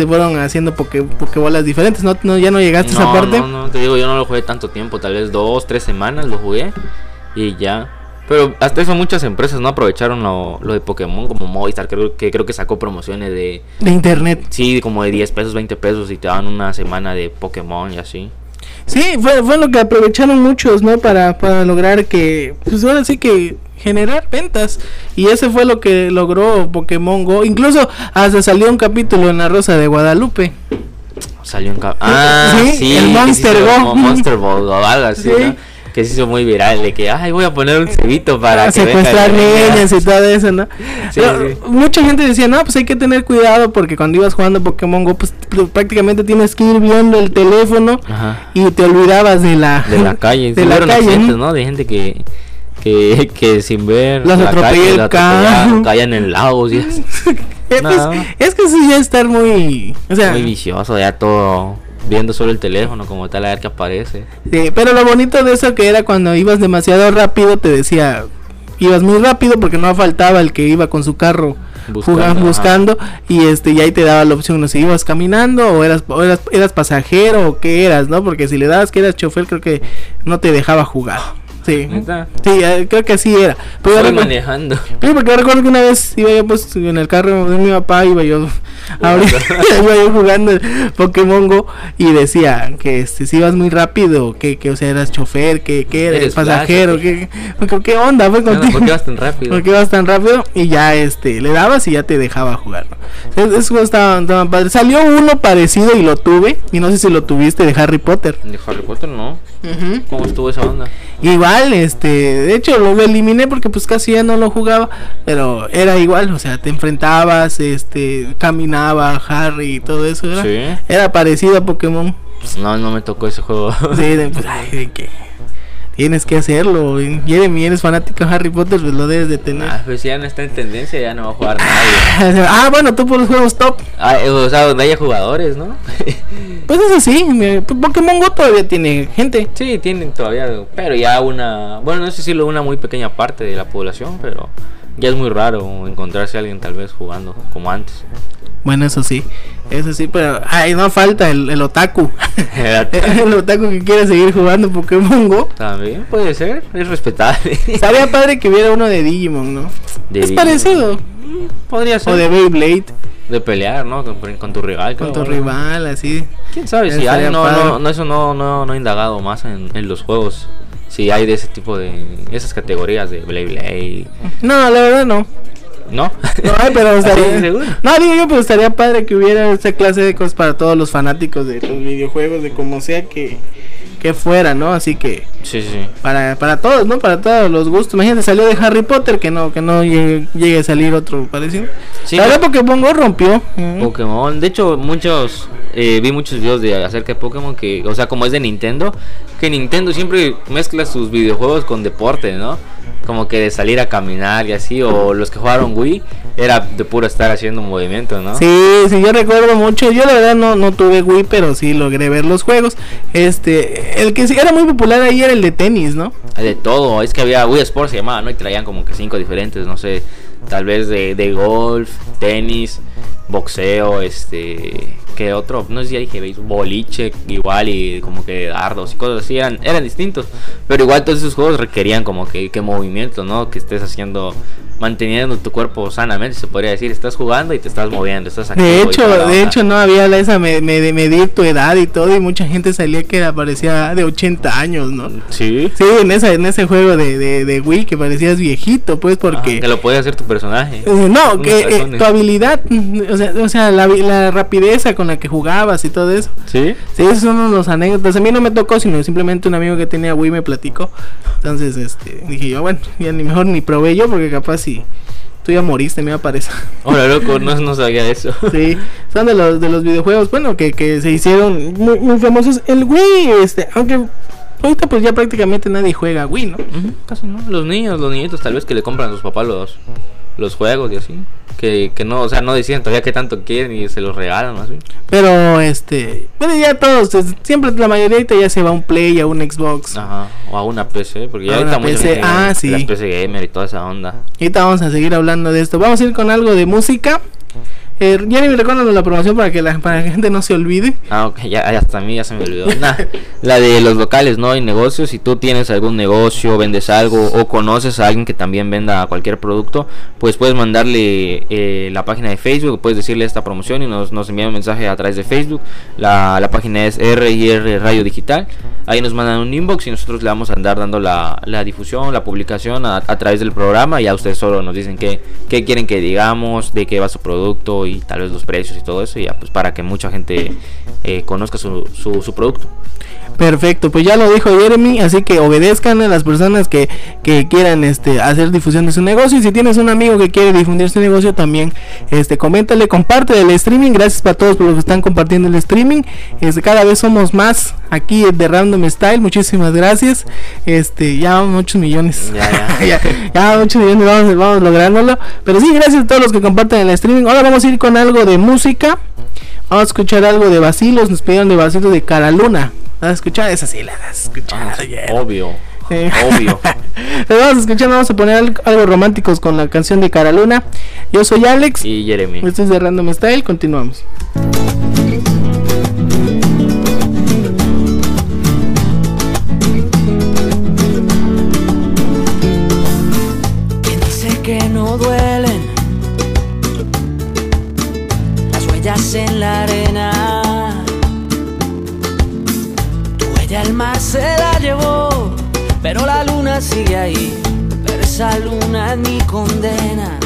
se fueron haciendo poke, Pokébolas diferentes, ¿no? no ya no llegaste a esa parte. no, no, te digo, yo no lo jugué tanto tiempo, tal vez dos, tres semanas lo jugué y ya. Pero hasta eso muchas empresas no aprovecharon lo, lo de Pokémon como Movistar, creo que creo que sacó promociones de De internet. sí, como de 10 pesos, 20 pesos y te daban una semana de Pokémon y así. Sí, fue, fue lo que aprovecharon muchos, ¿no? Para, para lograr que, pues ahora sí que generar ventas. Y ese fue lo que logró Pokémon Go. Incluso hasta salió un capítulo en La Rosa de Guadalupe. Salió un cap Ah, Sí, sí, el Monster Go. Monster Ball o algo así, Sí. ¿no? Que se hizo muy viral de que, ay, voy a poner un cebito para a que secuestrar el niño". niñas y todo eso, ¿no? Sí, Pero. Mucha gente decía, no, pues hay que tener cuidado porque cuando ibas jugando Pokémon Go, pues pr- prácticamente tienes que ir viendo el teléfono Ajá. y te olvidabas de la, De la calle, de la calle, accidentes, ¿no? ¿no? De gente que, que, que sin ver Las la atropella caían en lagos y así. Es, No. es que eso ya es estar muy, o sea, Muy vicioso, ya todo viendo solo el teléfono como tal a ver qué aparece. Sí, pero lo bonito de eso que era cuando ibas demasiado rápido, te decía, ibas muy rápido porque no faltaba el que iba con su carro Buscando, y este y ahí te daba la opción, no si ibas caminando o eras, o eras eras pasajero o qué eras, ¿no? Porque si le dabas que eras chofer creo que no te dejaba jugar. Sí. ¿Neta? Sí, eh, creo que así era. Pero yo Voy recuerdo- manejando. Porque yo recuerdo que una vez iba yo pues en el carro de mi papá, iba yo ahorita, iba yo jugando el Pokémon Go y decía que este, si ibas muy rápido, que, que o sea eras chofer, que, que eres, Eres pasajero, que, que- ¿qué onda pues ¿Qué onda? contigo? ¿Por qué vas tan rápido? ¿Por qué vas tan rápido? Y ya este le dabas y ya te dejaba jugar. ¿no? Es- Eso estaba, estaba padre. Salió uno parecido y lo tuve, y no sé si lo tuviste de Harry Potter. De Harry Potter no. ¿Cómo estuvo esa onda? Igual, este, de hecho lo eliminé porque pues casi ya no lo jugaba, pero era igual, o sea, te enfrentabas, este, Harry y todo eso, era, Sí. era parecido a Pokémon. No, no me tocó ese juego. Sí, pues, ay, de que tienes que hacerlo, Jeremy, eres fanático de Harry Potter, pues lo debes de tener. Ah, pues ya no está en tendencia, ya no va a jugar nadie. Ah, bueno, tú por los juegos top. Ah, eh, o sea, donde haya jugadores, ¿no? Pues eso sí, mi- Pokémon Go todavía tiene gente. sí, tienen todavía, pero ya una, bueno, no sé si lo una muy pequeña parte de la población, pero ya es muy raro encontrarse a alguien tal vez jugando como antes. Bueno, eso sí, eso sí, pero ay, no falta el, el otaku. el otaku que quiere seguir jugando Pokémon Go. También puede ser, es respetable. Estaría padre que hubiera uno de Digimon, ¿no? De es Digimon. parecido. Podría ser. O de Beyblade, de pelear, ¿no? Con, con tu rival. con tu rival, así. ¿Quién sabe? Si hay, no, no, no, eso no, no, no he indagado más en, en los juegos. Si hay de ese tipo de, esas categorías de Blade Blade. No, la verdad no. ¿No? No pero estaría. No, digo yo, pero estaría padre que hubiera esta clase de cosas para todos los fanáticos de los videojuegos, de como sea que, que fuera, ¿no? Así que Sí, sí. para, para todos, ¿no? Para todos los gustos. Imagínate, salió de Harry Potter, que no, que no llegue, llegue a salir otro parecido. Sí, la verdad no- Pokémon Go rompió. Pokémon. De hecho, muchos eh, vi muchos videos de acerca de Pokémon que, o sea, como es de Nintendo, que Nintendo siempre mezcla sus videojuegos con deporte, ¿no? Como que de salir a caminar y así, o los que jugaron Wii era de puro estar haciendo movimiento, ¿no? Sí, sí, yo recuerdo mucho. Yo la verdad no, no tuve Wii, pero sí logré ver los juegos. Este, el que sí era muy popular ahí era el de tenis, ¿no? De todo, es que había Wii Sports se llamaba, ¿no? Y traían como que cinco diferentes, no sé, tal vez de, de golf, tenis, boxeo, este, ¿qué otro? No sé si ya dije béisbol, boliche, igual y como que dardos y cosas así, eran, eran distintos, pero igual todos esos juegos requerían como que, que movimiento, ¿no? Que estés haciendo, manteniendo tu cuerpo sanamente, se podría decir, estás jugando y te estás moviendo, estás activo De hecho, de hecho no había esa me, me- medir tu edad y todo y mucha gente salía que parecía de 80 años, ¿no? Sí. Sí, en ese, en ese juego de, de, de Wii que parecías viejito, pues Ah, porque... que lo puede hacer tu personaje. Eh, no, que eh, tu habilidad, mm, o sea, o sea la, la rapidez con la que jugabas y todo eso. Sí. Sí, esos son unos anécdotas. A mí no me tocó, sino simplemente un amigo que tenía Wii me platicó. Entonces, este, dije yo, bueno, ya ni mejor ni probé yo porque capaz si tú ya moriste, me aparece. Hola, loco, no, no sabía eso. Sí, son de los de los videojuegos, bueno, que, que se hicieron muy, muy famosos. El Wii, este, aunque ahorita pues ya prácticamente nadie juega Wii, ¿no? Ujú, Casi no. Los niños, los niñitos tal vez que le compran a sus papás los, los juegos y así. Que, que no, o sea, no deciden todavía qué tanto quieren y se los regalan así. Pero este, bueno, ya todos, siempre la mayoría ya se va a un Play, a un Xbox. Ajá. O a una PC, porque ya ahorita PC, gente ah, sí. Las PC gamer y toda esa onda. Ahorita vamos a seguir hablando de esto. Vamos a ir con algo de música. Eh, Jeremy, recuérdanos la promoción para que la, para que la gente no se olvide. Ah, ok, ya, hasta a mí ya se me olvidó. Nah, la de los locales, ¿no? Y negocios. Si tú tienes algún negocio, vendes algo o conoces a alguien que también venda cualquier producto, pues puedes mandarle eh, la página de Facebook, puedes decirle esta promoción y nos, nos envía un mensaje a través de Facebook. La, la página es RIR Radio Digital. Ahí nos mandan un inbox y nosotros le vamos a andar dando la, la difusión, la publicación a, a través del programa. Y ya ustedes solo nos dicen qué, qué quieren que digamos, de qué va su producto y tal vez los precios y todo eso. Ya, pues para que mucha gente eh, conozca su, su producto. Perfecto, pues ya lo dijo Jeremy, así que obedezcan a las personas que, que quieran este hacer difusión de su negocio. Y si tienes un amigo que quiere difundir su negocio, también este coméntale, comparte el streaming. Gracias para todos por los que están compartiendo el streaming. Este, cada vez somos más aquí de Random Style. Muchísimas gracias. Este, ya vamos muchos millones. Ya, ya. ya, ya muchos millones vamos, vamos lográndolo. Pero sí, gracias a todos los que comparten el streaming. Ahora vamos a ir con algo de música. Vamos a escuchar algo de vacilos. Nos pidieron de vacilos de Cara Luna. ¿Vas a escuchar? Esa sí la vas a escuchar. Ah, yeah. Obvio. Sí. Obvio. Pero vamos a escuchar, vamos a poner algo, algo románticos con la canción de Cara Luna. Yo soy Alex. Y Jeremy. Esto es de Random Style. Continuamos. Sigue ahí. Pero esa luna es mi condena.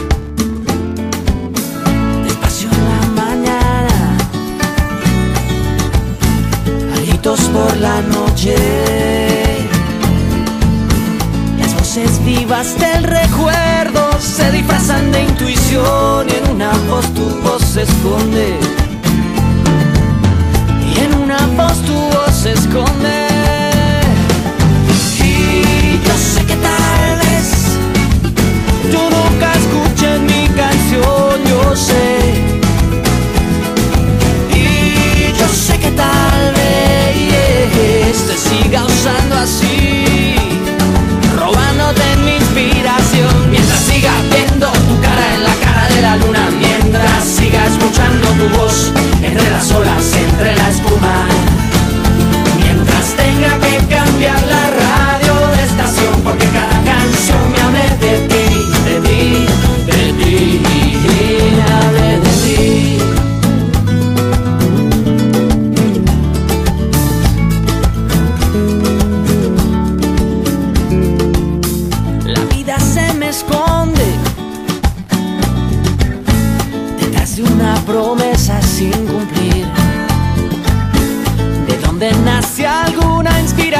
Despacio en la mañana, gritos por la noche. Las voces vivas del recuerdo se disfrazan de intuición y en una voz tu voz se esconde. Y en una voz tu voz se esconde. Sé.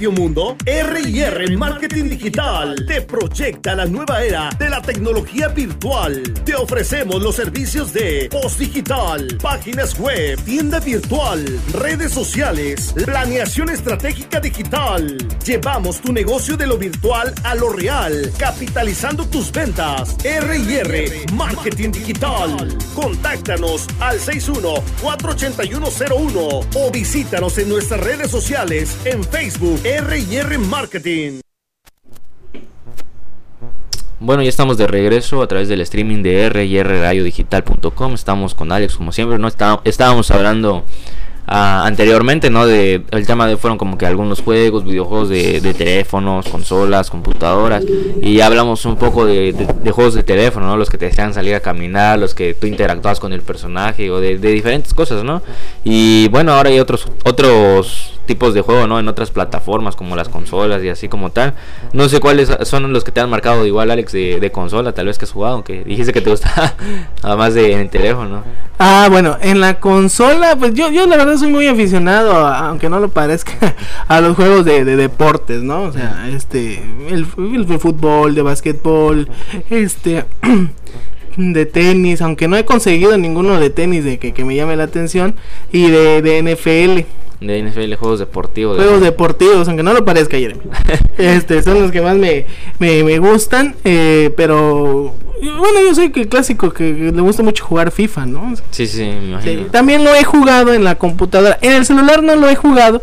medio mundo? R&R Marketing Digital te proyecta la nueva era de la tecnología virtual. Te ofrecemos los servicios de post digital, páginas web, tienda virtual, redes sociales, planeación estratégica digital. Llevamos tu negocio de lo virtual a lo real, capitalizando tus ventas. R&R Marketing Digital. Contáctanos al 61-48101 o visítanos en nuestras redes sociales en Facebook R&R Marketing. Bueno, ya estamos de regreso a través del streaming de rrradiodigital.com. Estamos con Alex, como siempre. No Está- estábamos hablando ah, anteriormente, ¿no? De el tema de fueron como que algunos juegos, videojuegos de, teléfonos, consolas, computadoras. Y hablamos un poco de, de- juegos de teléfono, ¿no? Los que te desean salir a caminar, los que tú interactúas con el personaje o de diferentes cosas, ¿no? Y bueno, ahora hay otros otros tipos de juego, ¿no? En otras plataformas como las consolas y así como tal. No sé cuáles son los que te han marcado igual, Alex, de, consola, tal vez que has jugado, que dijiste que te gustaba, además de en el teléfono. Ah, bueno, en la consola, pues yo, yo la verdad soy muy aficionado, aunque no lo parezca, a los juegos de, de deportes, ¿no? O sea, este, el, el fútbol, de básquetbol, este, de tenis, aunque no he conseguido ninguno de tenis de que, que me llame la atención, y de, de NFL, De NFL, juegos deportivos. de- juegos deportivos, aunque no lo parezca, Jeremy. Este, son los que más me, me, me gustan, eh, pero bueno, yo soy que el clásico que, le gusta mucho jugar FIFA, ¿no? Sí, sí, me imagino. Sí, también lo he jugado en la computadora. En el celular no lo he jugado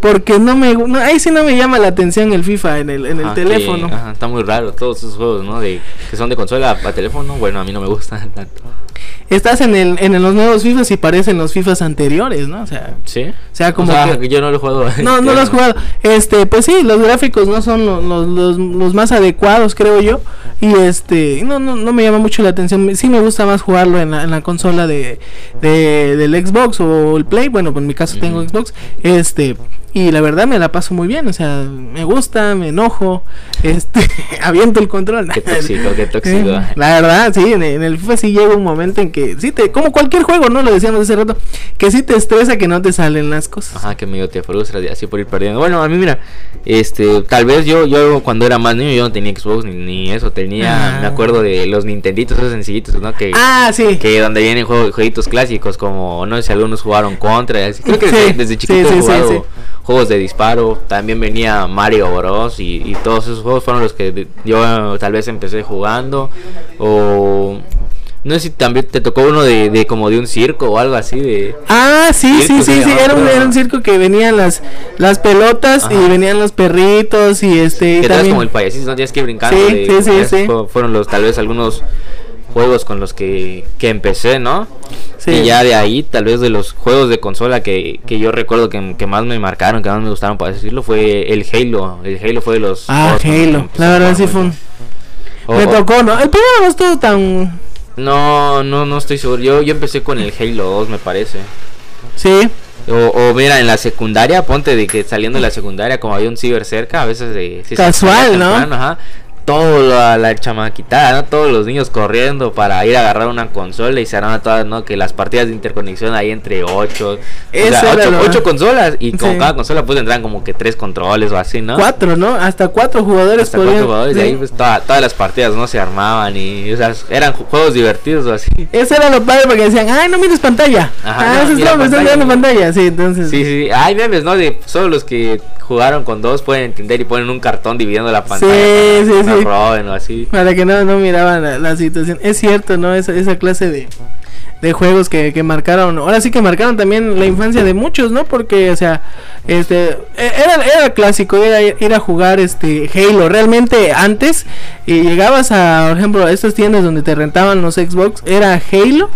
porque no me no, ahí sí no me llama la atención el FIFA en el, en el Ajá, que- teléfono. ajá, está muy raro todos esos juegos, ¿no? De, que son de consola a teléfono. Bueno, a mí no me gustan tanto. Estás en el en los nuevos FIFAs y parecen los FIFAs anteriores, ¿no? O sea, ¿Sí? o sea, como O sea, que yo no lo he jugado. no, no lo has jugado. Este, pues sí, los gráficos no son lo- los, los, los más adecuados, creo yo. Y este, no, no, no me llama mucho la atención. Sí me gusta más jugarlo en la, en la consola de, de- del Xbox o el Play. Bueno, pues en mi caso tengo. Xbox. Este, y la verdad me la paso muy bien, o sea, me gusta, me enojo, este, aviento el control. Qué tóxico, qué tóxico. Eh, La verdad, sí, en, en el FIFA sí llega un momento en que, sí te, como cualquier juego, ¿no? Lo decíamos hace rato, que sí te estresa que no te salen las cosas. Ajá, que medio te frustras y así por ir perdiendo. Bueno, a mí mira, este, tal vez yo, yo cuando era más niño yo no tenía Xbox ni, ni eso, tenía, Ah. me acuerdo de los Nintenditos esos sencillitos, ¿no? Que, Ah, sí. que donde vienen juegos, jueguitos clásicos como, no sé si algunos jugaron contra, así. creo que Sí, desde, desde chiquito sí, he jugado sí. Juegos de disparo, también venía Mario Bros y, y todos esos juegos fueron los que yo tal vez empecé jugando o... No sé si también te tocó uno de, de como de un circo o algo así de... Ah, sí, sí, Circo sí, sí, era un, creo. era un circo que venían las, las pelotas y venían los perritos y este... que también- como el payasito, no tienes que ir brincando. Sí, de- sí, sí, sí. fu- Fueron los tal vez algunos juegos con los que, que empecé, ¿no? Sí. Y ya de ahí, tal vez de los juegos de consola que, que yo recuerdo que, que más me marcaron, que más me gustaron, para decirlo, fue el Halo. El Halo fue de los. Ah, Halo, la verdad sí fue un... Me o- tocó, ¿no? El primero no estuvo tan... No, no, no estoy seguro. Yo, yo empecé con el Halo 2, me parece. Sí, O, o mira, en la secundaria, ponte de que saliendo de la secundaria, como había un ciber cerca, a veces de... se Casual, ¿no? temprano, Ajá. Toda la, la chamaquitada, ¿no? Todos los niños corriendo para ir a agarrar una consola y se harán todas, ¿no? Que las partidas de interconexión ahí entre ocho, o sea, era ocho, lo- ocho consolas y con Sí. cada consola pues tendrán como que tres controles o así, ¿no? cuatro, ¿no? Hasta cuatro jugadores Hasta podían- cuatro jugadores y ahí pues toda- todas las partidas no se armaban y o sea, eran ju- juegos divertidos o así. Eso era lo padre porque decían, ay, no mires pantalla. Ajá, ah, no, eso es todo, pantalla. viendo pantalla. Sí, entonces. Sí, sí, hay memes, ¿no? De solo los que jugaron con dos pueden entender y ponen un cartón dividiendo la pantalla. Sí, para sí, que no sí. roben o así. Para que no, no miraban la, la situación. Es cierto, ¿no? Esa, esa clase de, de juegos que, que marcaron. Ahora sí que marcaron también la infancia de muchos, ¿no? Porque, o sea, este. e- Era, era clásico, era ir a jugar este Halo. Realmente antes, y llegabas a, por ejemplo, a estas tiendas donde te rentaban los Xbox, era Halo.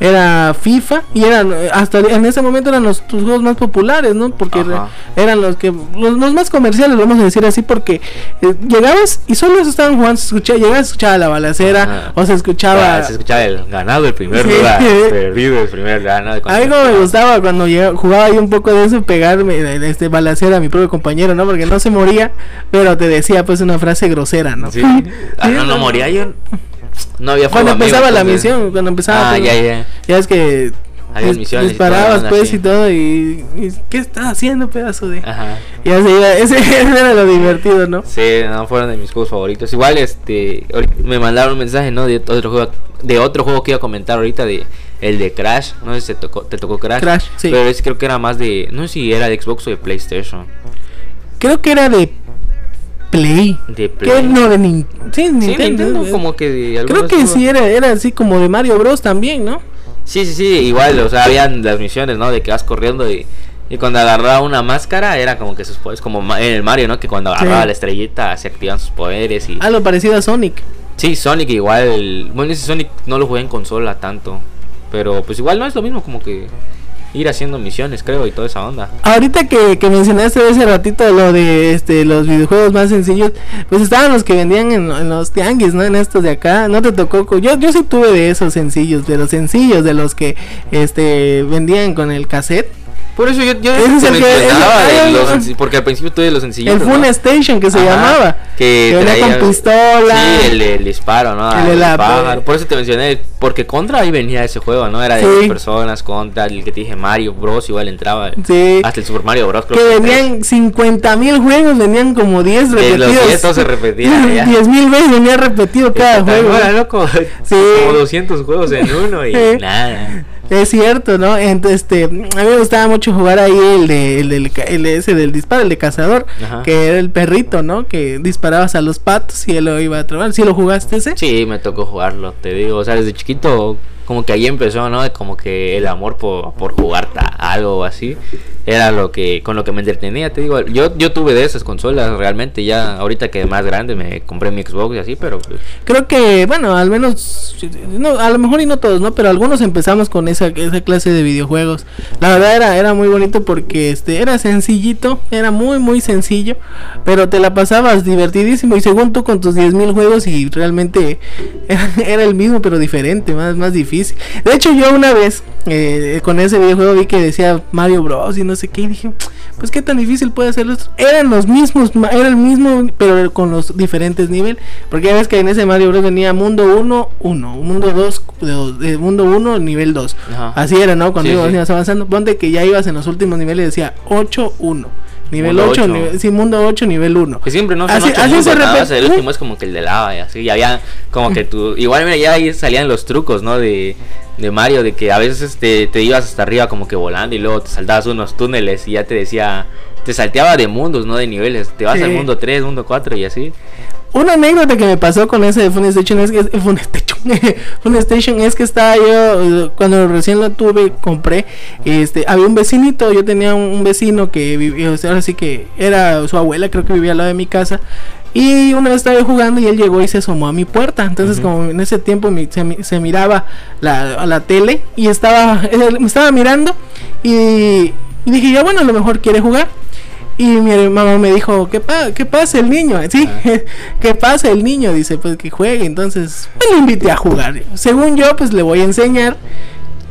Era FIFA y eran eh, hasta en ese momento eran los tus juegos más populares, ¿no? Porque Ajá. eran los que los, los más comerciales, vamos a decir así, porque eh, llegabas y solo eso estaban jugando, se escuchaba, llegabas, escuchaba la balacera Ajá. o se escuchaba Ah, se escuchaba el ganado el primer Sí. lugar, perdido el primer lugar. ¿no? a mí como me gustaba cuando llegaba- jugaba ahí un poco de eso pegarme este balacera a mi propio compañero, ¿no? Porque no se moría, pero te decía pues una frase grosera, ¿no? Sí. Ah, no, no moría yo. No había Cuando amigo, empezaba la misión, cuando empezaba Ah, pues, ya, ya. ya es que misiones y disparabas pues así. y todo y, y ¿qué estás haciendo pedazo de? Ajá. Se iba, ese, era lo divertido, ¿no? Sí, no fueron de mis juegos favoritos. Igual este me mandaron un mensaje, ¿no? De otro juego de otro juego que iba a comentar ahorita de el de Crash, no sé si te tocó, te tocó Crash. Crash, sí. Pero ese creo que era más de no sé si era de Xbox o de PlayStation. Creo que era de Play. De Que Play. no de Nin- sí, Sí, Nintendo. Nintendo, eh. como que de Creo que sí era, era así como de Mario Bros también, ¿no? Sí, sí, sí, igual, o sea, habían las misiones, ¿no? De que vas corriendo y, y cuando agarraba una máscara era como que sus poderes, como en el Mario, ¿no? Que cuando agarraba Sí. la estrellita se activan sus poderes y... Algo parecido a Sonic. Sí, Sonic igual, bueno, ese Sonic no lo jugué en consola tanto, pero pues igual no es lo mismo como que ir haciendo misiones, creo, y toda esa onda. Ahorita que, que mencionaste hace ratito lo de este los videojuegos más sencillos, pues estaban los que vendían en, en los tianguis, ¿no? En estos de acá, no te tocó. Yo, yo sí tuve de esos sencillos, de los sencillos, de los que este vendían con el cassette. Por eso yo, yo es el que- ese- de los porque al principio tuve los sencillos. el Fun Station que se Ajá, llamaba. Que, que venía traía- con pistola. Sí, el, el disparo, ¿no? El de El la- pájaro. Por eso te mencioné, porque contra ahí venía ese juego, ¿no? Era de Sí. personas contra el que te dije Mario Bros. Igual entraba. Sí. Hasta el Super Mario Bros. creo que que venían 50 mil juegos, venían como 10 De repetidos. los 10 todos se repetían, ya. 10 mil veces venía repetido cada juego. Era loco. Sí. Como 200 juegos en uno y Sí. nada. Es cierto, ¿no? Entonces, este, a mí me gustaba mucho jugar ahí el de, el del, el ese del disparo, el de cazador, Ajá. que era el perrito, ¿no? Que disparabas a los patos y él lo iba a trabar. ¿Sí lo jugaste ese? Sí, me tocó jugarlo, te digo. O sea, desde chiquito, como que ahí empezó, ¿no? Como que el amor por, por jugar algo así. Era lo que, con lo que me entretenía, te digo. Yo, yo tuve de esas consolas realmente. Ya ahorita que más grande me compré mi Xbox y así, pero pues, Creo que, bueno, al menos, no, a lo mejor y no todos, ¿no? Pero algunos empezamos con esa, esa clase de videojuegos. La verdad era, era muy bonito porque este era sencillito, era muy, muy sencillo, pero te la pasabas divertidísimo y según tú con tus 10.000 juegos y realmente era, era el mismo pero diferente, más, más difícil. De hecho yo una vez eh, con ese videojuego vi que decía Mario Bros y no sé qué. Y dije, pues qué tan difícil puede ser esto. Eran los mismos, era el mismo, pero con los diferentes niveles. Porque ya ves que en ese Mario Bros. venía mundo 1, 1, mundo 2, de mundo 1, nivel 2. Ajá. Así era, ¿no? Cuando Sí, ibas sí. avanzando. Ponte que ya ibas en los últimos niveles, decía 8, 1. Nivel Mundo 8, ocho. nivel, sí, mundo 8, nivel 1. Que siempre no son Así- así mundos, se nada más, repite. El último es como que el de lava y así. Y había como que tú. Igual, mira, ya ahí salían los trucos, ¿no? De, de Mario, de que a veces te, te ibas hasta arriba como que volando y luego te saltabas unos túneles y ya te decía. Te salteaba de mundos, no de niveles. Te vas Sí. al mundo 3, mundo 4 y así. Una anécdota que me pasó con ese de Fun Station es que Fun Station, Fun Station es que estaba yo eh, cuando recién lo tuve compré este había un vecinito yo tenía un, un vecino que vivía o sea, ahora sí que era su abuela creo que vivía al lado de mi casa y una vez estaba jugando y él llegó y se asomó a mi puerta entonces como en ese tiempo mi- se, mi- se miraba la, a la tele y estaba él me estaba mirando y, y dije yo bueno a lo mejor quiere jugar y mi mamá me dijo, ¿qué, pa ¿qué pasa el niño? Sí, ¿qué pasa el niño? Dice, pues que juegue. Entonces, pues lo invité a jugar. Según yo, pues le voy a enseñar.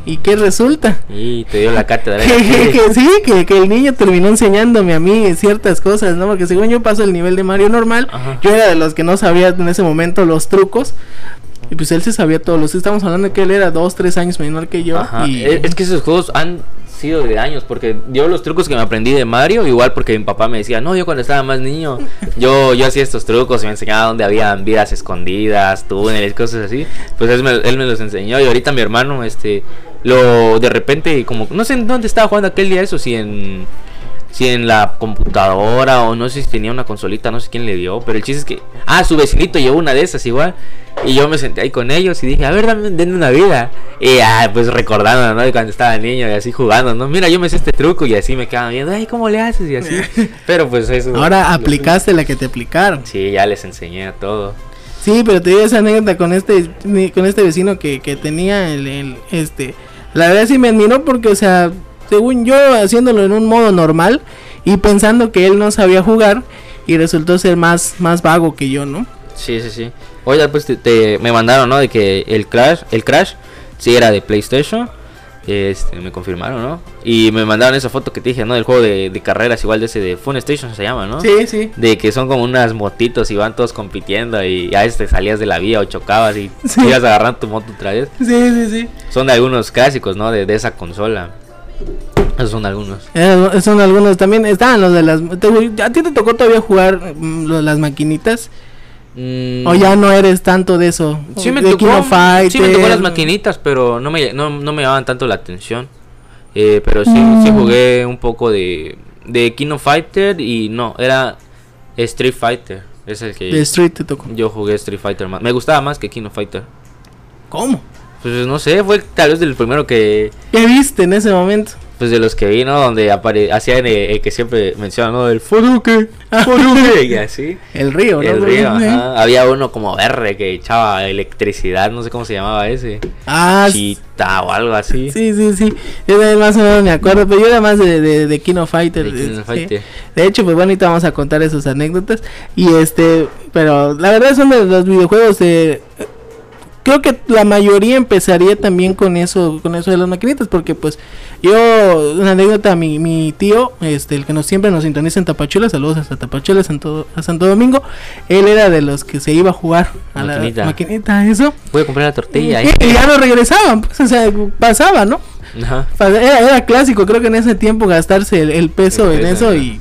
¿Y qué resulta? Y te dio la cátedra. Que, que- que sí, que, que el niño terminó enseñándome a mí ciertas cosas, ¿no? Porque según yo paso el nivel de Mario normal, Ajá. yo era de los que no sabía en ese momento los trucos. Y pues él se sabía todos los. Estamos hablando de que él era dos, tres años menor que yo. Ajá. Y, Es es que esos juegos han sido de años, porque yo los trucos que me aprendí de Mario, igual porque mi papá me decía, no, yo cuando estaba más niño, yo, yo hacía estos trucos y me enseñaba dónde habían vidas escondidas, túneles, cosas así, pues él me, él me los enseñó y ahorita mi hermano, este, lo, de repente, como, no sé en dónde estaba jugando aquel día eso, si en... Si en la computadora o no sé si tenía una consolita, no sé quién le dio, pero el chiste es que, ah, su vecinito llevó una de esas igual, y yo me senté ahí con ellos y dije, a ver, dame, denme una vida. Y ah, pues recordando, ¿no? De cuando estaba niño y así jugando, ¿no? Mira, yo me sé este truco y así me quedaban viendo, ay, ¿cómo le haces? Y así. Pero pues eso. ahora aplicaste la que te aplicaron. Sí, ya les enseñé todo. Sí, pero te digo esa anécdota con este con este vecino que, que tenía el, el, este la verdad sí me admiró porque o sea, según yo haciéndolo en un modo normal y pensando que él no sabía jugar y resultó ser más más vago que yo, ¿no? Sí, sí, sí. Oye, pues te, te- me mandaron, ¿no? De que el Crash, el Crash, sí era de PlayStation. Este, me confirmaron, ¿no? Y me mandaron esa foto que te dije, ¿no? Del juego de, de carreras, igual de ese de Fun Station se llama, ¿no? Sí, sí. De que son como unas motitos y van todos compitiendo y a veces te salías de la vía o chocabas y Sí. ibas agarrando tu moto otra vez. Sí, sí, sí. Son de algunos clásicos, ¿no? De, de esa consola. Esos son algunos. Eh, son algunos también estaban los de las te- ¿A ti te tocó todavía jugar mm, las maquinitas? Mm, ¿O ya no eres tanto de eso? Sí me, de tocó, sí me tocó las maquinitas, pero no me, no, no me llamaban tanto la atención. Eh, pero sí, sí Mm. jugué un poco de, de King of Fighter y no, era Street Fighter. Es el que De Street te tocó. yo jugué Street Fighter más. Me gustaba más que King of Fighter. ¿Cómo? Pues no sé, fue tal vez el primero que, ¿Qué viste en ese momento? pues de los que vi, ¿no? Donde hacían eh, el que siempre mencionan, ¿no? El Foruke, Foruke, y así. El río, ¿no? El río, Ajá. Había uno como verde que echaba electricidad, no sé cómo se llamaba ese. Ah, Chita o algo así. sí, sí, sí. Yo también más o menos me acuerdo, pero yo era más de, de, of Fighter. De sí. Fighter. De hecho, pues bueno, ahorita vamos a contar esas anécdotas. Y este, pero la verdad son de los videojuegos de... Creo que la mayoría empezaría también con eso, con eso de las maquinitas, porque pues yo, una anécdota, mi, mi tío, este, el que nos siempre nos sintoniza en Tapachula, saludos hasta Tapachula, Santo, a Santo Domingo, él era de los que se iba a jugar a Maquinita. la maquinita, eso. Voy a comprar la tortilla. Y, y ya no regresaban, pues, o sea, pasaba, ¿no? Ajá. Era, era clásico, creo que en ese tiempo gastarse el, el peso El en peso, eso y,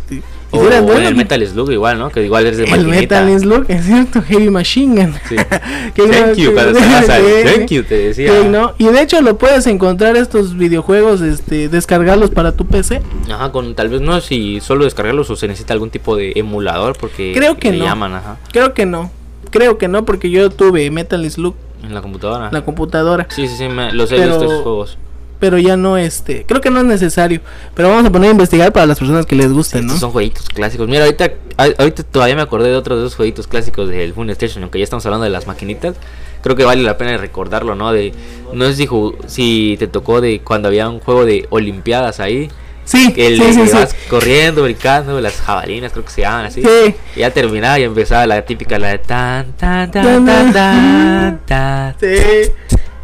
O bueno, el Metal Slug igual, ¿no? Que igual es de el maquinita. Metal Slug, es cierto, Heavy Machine Gun. Sí. Que Thank you, que- cuando thank you, te decía. sí, ¿no? Y de hecho lo puedes encontrar estos videojuegos, este, descargarlos para tu PC. Ajá, con tal vez no si solo descargarlos o se necesita algún tipo de emulador porque Creo que le no. llaman, ajá, Creo que no, creo que no, porque yo tuve Metal Slug en la computadora. la computadora. Sí, sí, sí, me- los he Pero- visto esos juegos. Pero ya no, este, creo que no es necesario. Pero vamos a poner a investigar para las personas que les gusten, ¿no? Estos son jueguitos clásicos. Mira, ahorita, ahorita todavía me acordé de otros dos jueguitos clásicos del Fun Station, aunque ya estamos hablando de las maquinitas. Creo que vale la pena recordarlo, ¿no? De, no sé si, si te tocó de cuando había un juego de Olimpiadas ahí. Sí, el sí, sí, que sí. vas corriendo, brincando, las jabalinas, creo que se llaman así. Sí. Y ya terminaba y empezaba la típica, la de tan, tan, tan, Tan, tan, tan. tan, tan.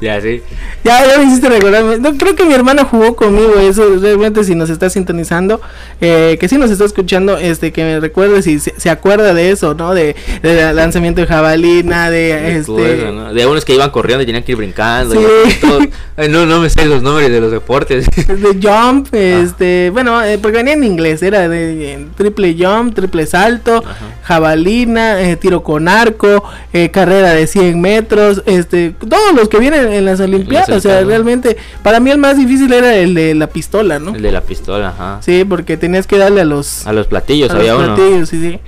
Ya, sí. Ya, ya me hiciste recordarme. No, creo que mi hermana jugó conmigo eso. Realmente, si nos está sintonizando, eh, que si nos está escuchando, este, que me recuerde si se, se acuerda de eso, ¿no? De, de lanzamiento de jabalina, de, De este. todo eso, ¿no? De unos que iban corriendo y tenían que ir brincando. Sí. y todo. Ay, no, no me sé los nombres de los deportes. De jump, Ah. este, bueno, eh, porque venía en inglés, era de eh, triple jump, triple salto, jabalina, eh, tiro con arco, eh, carrera de 100 metros, este, todos los que vienen en las Olimpiadas, o sea, realmente, para mí el más difícil era el de la pistola, ¿no? El de la pistola, ajá. Sí, porque tenías que darle a los, A los platillos a había los uno. platillos, sí, sí.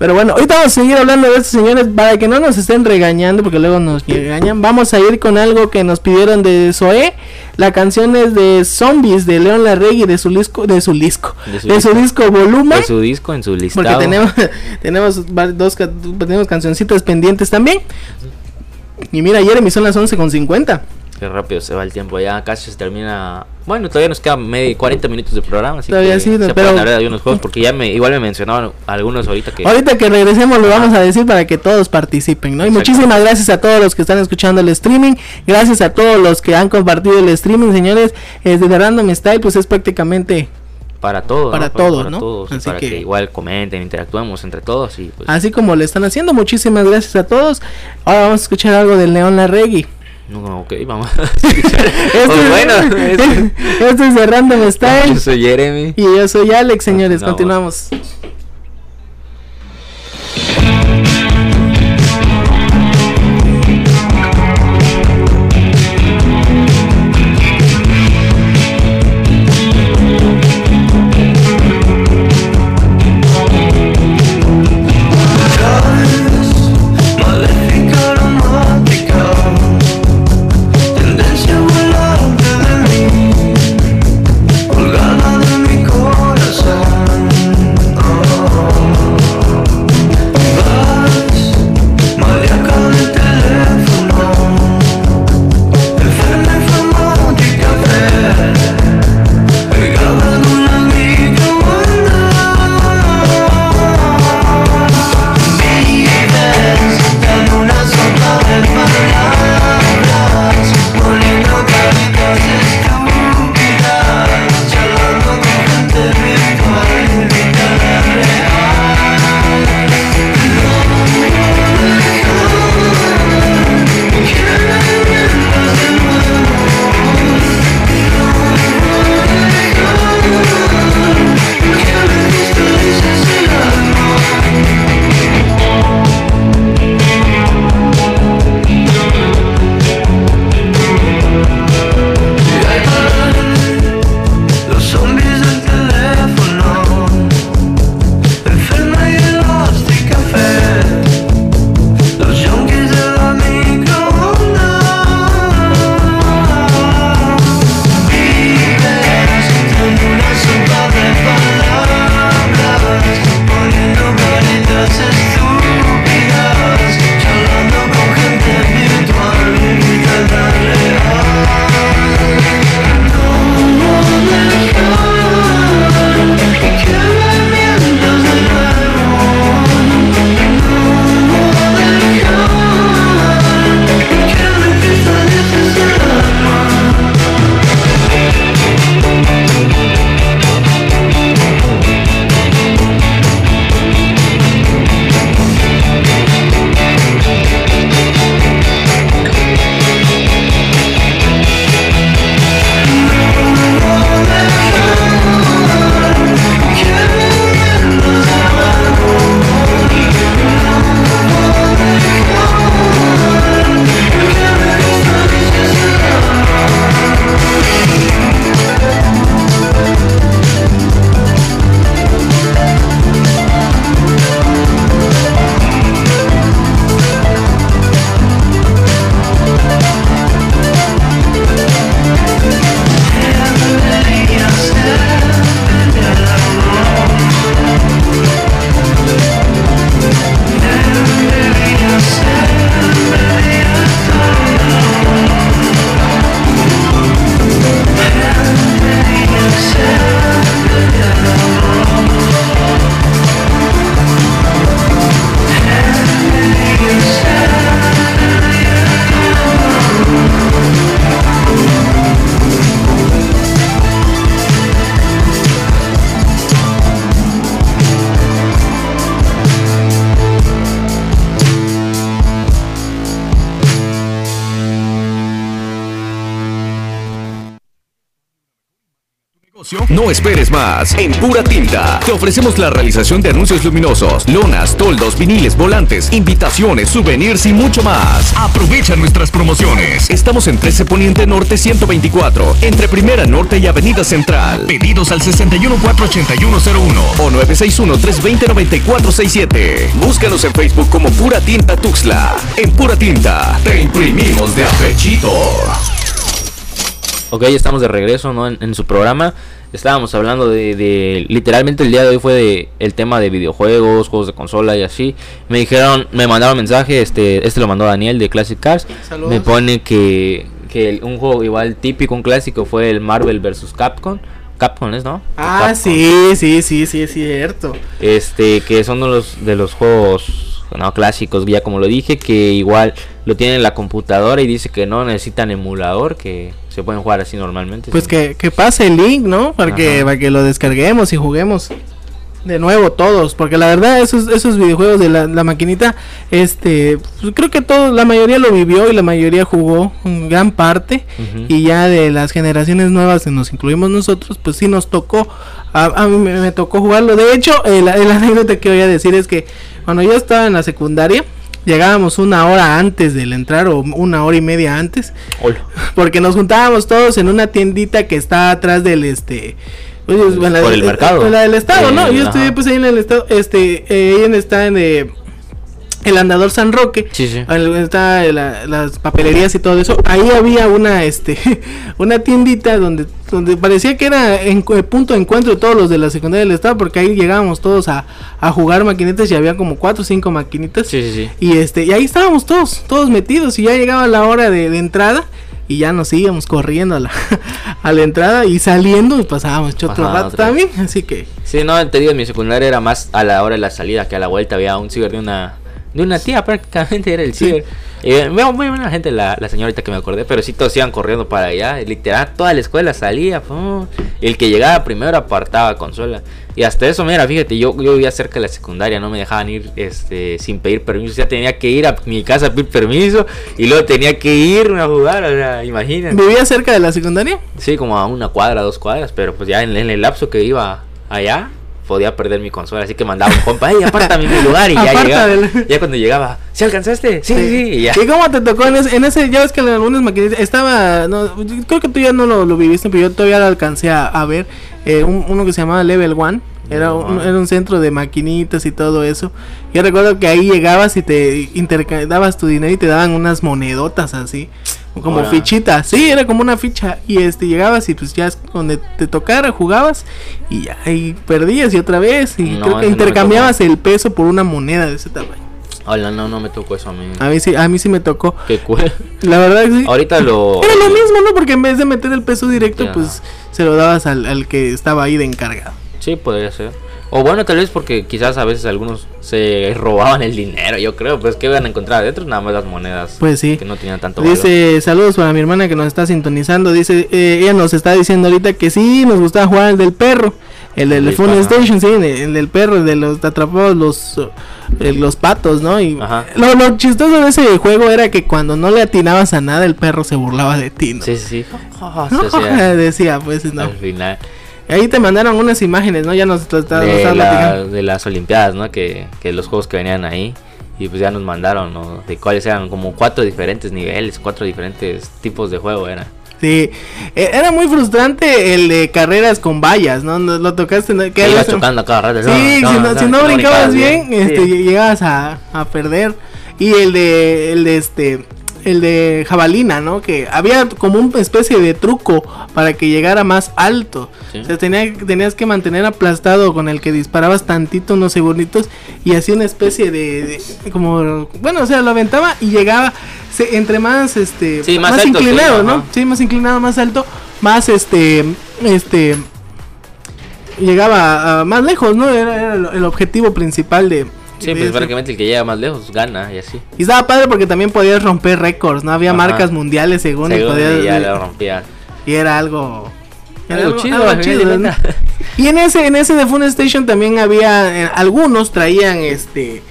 Pero bueno, ahorita vamos a seguir hablando de estos señores para que no nos estén regañando, porque luego nos regañan. Vamos a ir con algo que nos pidieron de Zoé. La canción es de Zombies de León Larregui de su disco, de su disco, De su de su disco. disco Voluma. De su disco en su listado. Porque tenemos, tenemos dos tenemos cancioncitas pendientes también. Y mira, Jeremy son las 11 con 50. Qué rápido se va el tiempo, ya casi se termina. Bueno, todavía nos quedan medio 40 minutos de programa, así Todavía que sí, se pero- hablar de algunos juegos porque ya me igual me mencionaban algunos ahorita que Ahorita que regresemos lo vamos a decir para que todos participen, ¿no? Y Exacto. muchísimas gracias a todos los que están escuchando el streaming, gracias a todos los que han compartido el streaming, señores, es de Random Style, pues es prácticamente para todos, Para ¿no? todos, para ¿no? todos, Así para que... que- igual comenten, interactuemos entre todos y pues así como lo están haciendo. Muchísimas gracias a todos. Ahora vamos a escuchar algo del León Larregui. No, no, ok, vamos. Esto, Oh, es- bueno, es- esto es Random Style. yo soy Jeremy. Y yo soy Alex, señores. Continuamos. Continuamos. En Pura Tinta te ofrecemos la realización de anuncios luminosos, lonas, toldos, viniles, volantes, invitaciones, souvenirs y mucho más. Aprovecha nuestras promociones. Estamos en 13 Poniente Norte 124, entre Primera Norte y Avenida Central. Pedidos al 6148101 o 961-320-9467. Búscanos en Facebook como Pura Tinta Tuxla. En Pura Tinta te imprimimos de apechito. Ok, estamos de regreso ¿no? en su programa. Estábamos hablando de, de- Literalmente el día de hoy fue de el tema de videojuegos, juegos de consola y así. Me dijeron, me mandaron mensaje, este este lo mandó Daniel de Classic Cars. Saludos. Me pone que, que un juego igual típico, un clásico fue el Marvel vs. Capcom. Capcom es, ¿no? Ah, Capcom. sí, sí, sí, sí, es cierto. Este, que son de los, de los juegos no, clásicos, ya como lo dije, que igual lo tienen en la computadora y dice que no necesitan emulador, que se pueden jugar así normalmente. Pues que, que pase el link, ¿no? Para que, para que lo descarguemos y juguemos de nuevo todos. Porque la verdad, esos, esos videojuegos de la, la maquinita, este, pues creo que todos, la mayoría lo vivió y la mayoría jugó en gran parte. Y ya de las generaciones nuevas, que nos incluimos nosotros, pues sí nos tocó. A, a mí me, me tocó jugarlo. De hecho, el, el anécdota que voy a decir es que cuando yo estaba en la secundaria, llegábamos una hora antes del entrar o una hora y media antes. Hola. Porque nos juntábamos todos en una tiendita que está atrás del este. oye, Pues, la- por el mercado. en la del estado, ¿no? Eh, Yo ajá. pues ahí en el estado, este, eh, ahí en está en eh, el andador San Roque. Sí, sí. Está la- las papelerías y todo eso. Ahí había una, este, una tiendita donde, donde parecía que era en, el punto de encuentro de todos los de la secundaria del estado, porque ahí llegábamos todos a, a jugar maquinitas y había como cuatro o cinco maquinitas. Sí, sí, sí. Y este, y ahí estábamos todos, todos metidos, y ya llegaba la hora de, de entrada, y ya nos íbamos corriendo a la, a la entrada y saliendo y pasábamos otro rato también, así que Sí, no, te digo, en mi secundaria era más a la hora de la salida que a la vuelta. Había un ciber de una de una tía prácticamente, era el ciber. Eh, muy, muy buena gente la, la señorita que me acordé, pero sí todos iban corriendo para allá. literal, toda la escuela salía. pum, el que llegaba primero apartaba consola. Y hasta eso, mira, fíjate, yo, yo vivía cerca de la secundaria, no me dejaban ir este sin pedir permiso. Ya tenía que ir a mi casa a pedir permiso y luego tenía que irme a jugar. O sea, imagínate. vivía cerca de la secundaria. Sí, como a una cuadra, dos cuadras, pero pues ya en, en el lapso que iba allá, podía perder mi consola, así que mandaba un compa, ¡Ey, apártame mi lugar! Y ya llegaba, del- ya cuando llegaba, ¿sí alcanzaste? Sí, sí, sí, y ya. ¿Y cómo te tocó en ese, en ese ya ves que en algunas maquinitas estaba, no, creo que tú ya no lo, lo viviste, pero yo todavía lo alcancé a, a ver, eh, un- uno que se llamaba Level One. Era un, era un centro de maquinitas y todo eso. Yo recuerdo que ahí llegabas y te intercambiabas tu dinero y te daban unas monedotas así. Como Ahora. fichitas. Sí, era como una ficha. Y este llegabas y pues ya es donde te tocara jugabas. Y ya ahí perdías y otra vez. Y No, creo que no intercambiabas el peso por una moneda de ese tamaño. Hola, no, no me tocó eso a mí. A mí sí, a mí sí me tocó. Qué cool. La verdad que sí. Ahorita lo... Era lo mismo, ¿no? Porque en vez de meter el peso directo, Ya. pues se lo dabas al, al que estaba ahí de encargado. Sí, podría ser. O bueno, tal vez porque quizás a veces algunos se robaban el dinero, yo creo. Pues que iban a encontrar adentro nada más las monedas. Pues sí. Que no tenían tanto valor. Dice, saludos para mi hermana que nos está sintonizando. Dice, eh, ella nos está diciendo ahorita que sí, nos gustaba jugar el del perro. El del ajá. Station, sí, el, el del perro, el de los atrapados, los, eh, los patos, ¿no? Y Ajá. lo, lo chistoso de ese juego era que cuando no le atinabas a nada, el perro se burlaba de ti, ¿no? Sí, sí. Se hacía Decía, pues, no. Al final. Ahí te mandaron unas imágenes, ¿no? Ya nos, está- nos de, la- de las Olimpiadas, ¿no? Que, que los juegos que venían ahí. Y pues ya nos mandaron, ¿no? De cuáles eran como cuatro diferentes niveles, cuatro diferentes tipos de juego eran. Sí, e- era muy frustrante el de carreras con vallas, ¿no? Lo tocaste, ¿no? Que ibas era- chocando cada rato. Sí, si no, si no brincabas bien, este, llegabas a, a perder. Y el de, el de este, el de jabalina, ¿no? Que había como una especie de truco para que llegara más alto. Sí. O sea, tenía- tenías que mantener aplastado con el que disparabas tantito unos segunditos y hacía una especie de, de- como, bueno, o sea, lo aventaba y llegaba se- entre más, este, Sí, más alto, inclinado, sí, ¿no? ajá. Sí, más inclinado, más alto, más este, este, llegaba a más lejos, ¿no? Era, era el objetivo principal de... Sí, pues prácticamente el que llega más lejos gana y así. Y estaba padre porque también podías romper récords, ¿no? Había Ajá. marcas mundiales según, y Según podías... y ya lo y era algo... era Algo chido, algo. Y en ese, en ese de Fun Station también había, eh, algunos traían este,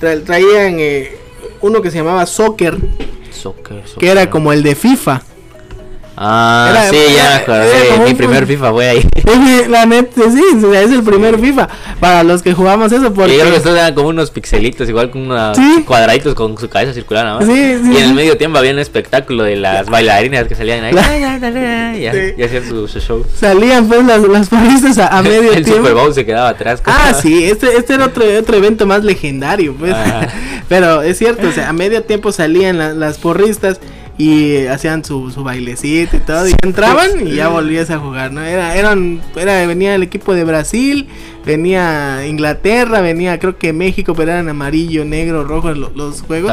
tra- traían eh, uno que se llamaba Soccer, Soccer, que era soccer. como el de FIFA. Ah, Era- sí, ya me acordé. Mi un- primer FIFA fue ahí. La neta, sí, es el primer FIFA para los que jugamos eso porque creo que estos eran como unos pixelitos, igual con unos Sí. cuadraditos con su cabeza circular, ¿no? Sí, sí. Y en el medio tiempo había un espectáculo de las bailarinas que salían ahí. La- y, y hacían su, su show. salían pues las, las porristas a, a medio el tiempo. Super Bowl se quedaba atrás. Ah, sí, este, este era otro, otro evento más legendario, pues. Ah. Pero es cierto, o sea, a medio tiempo salían la- las porristas y hacían su, su bailecito y todo, y entraban y ya volvías a jugar, ¿no? Era, eran, era, venía el equipo de Brasil, venía Inglaterra, venía creo que México, pero eran amarillo, negro, rojo lo- los juegos.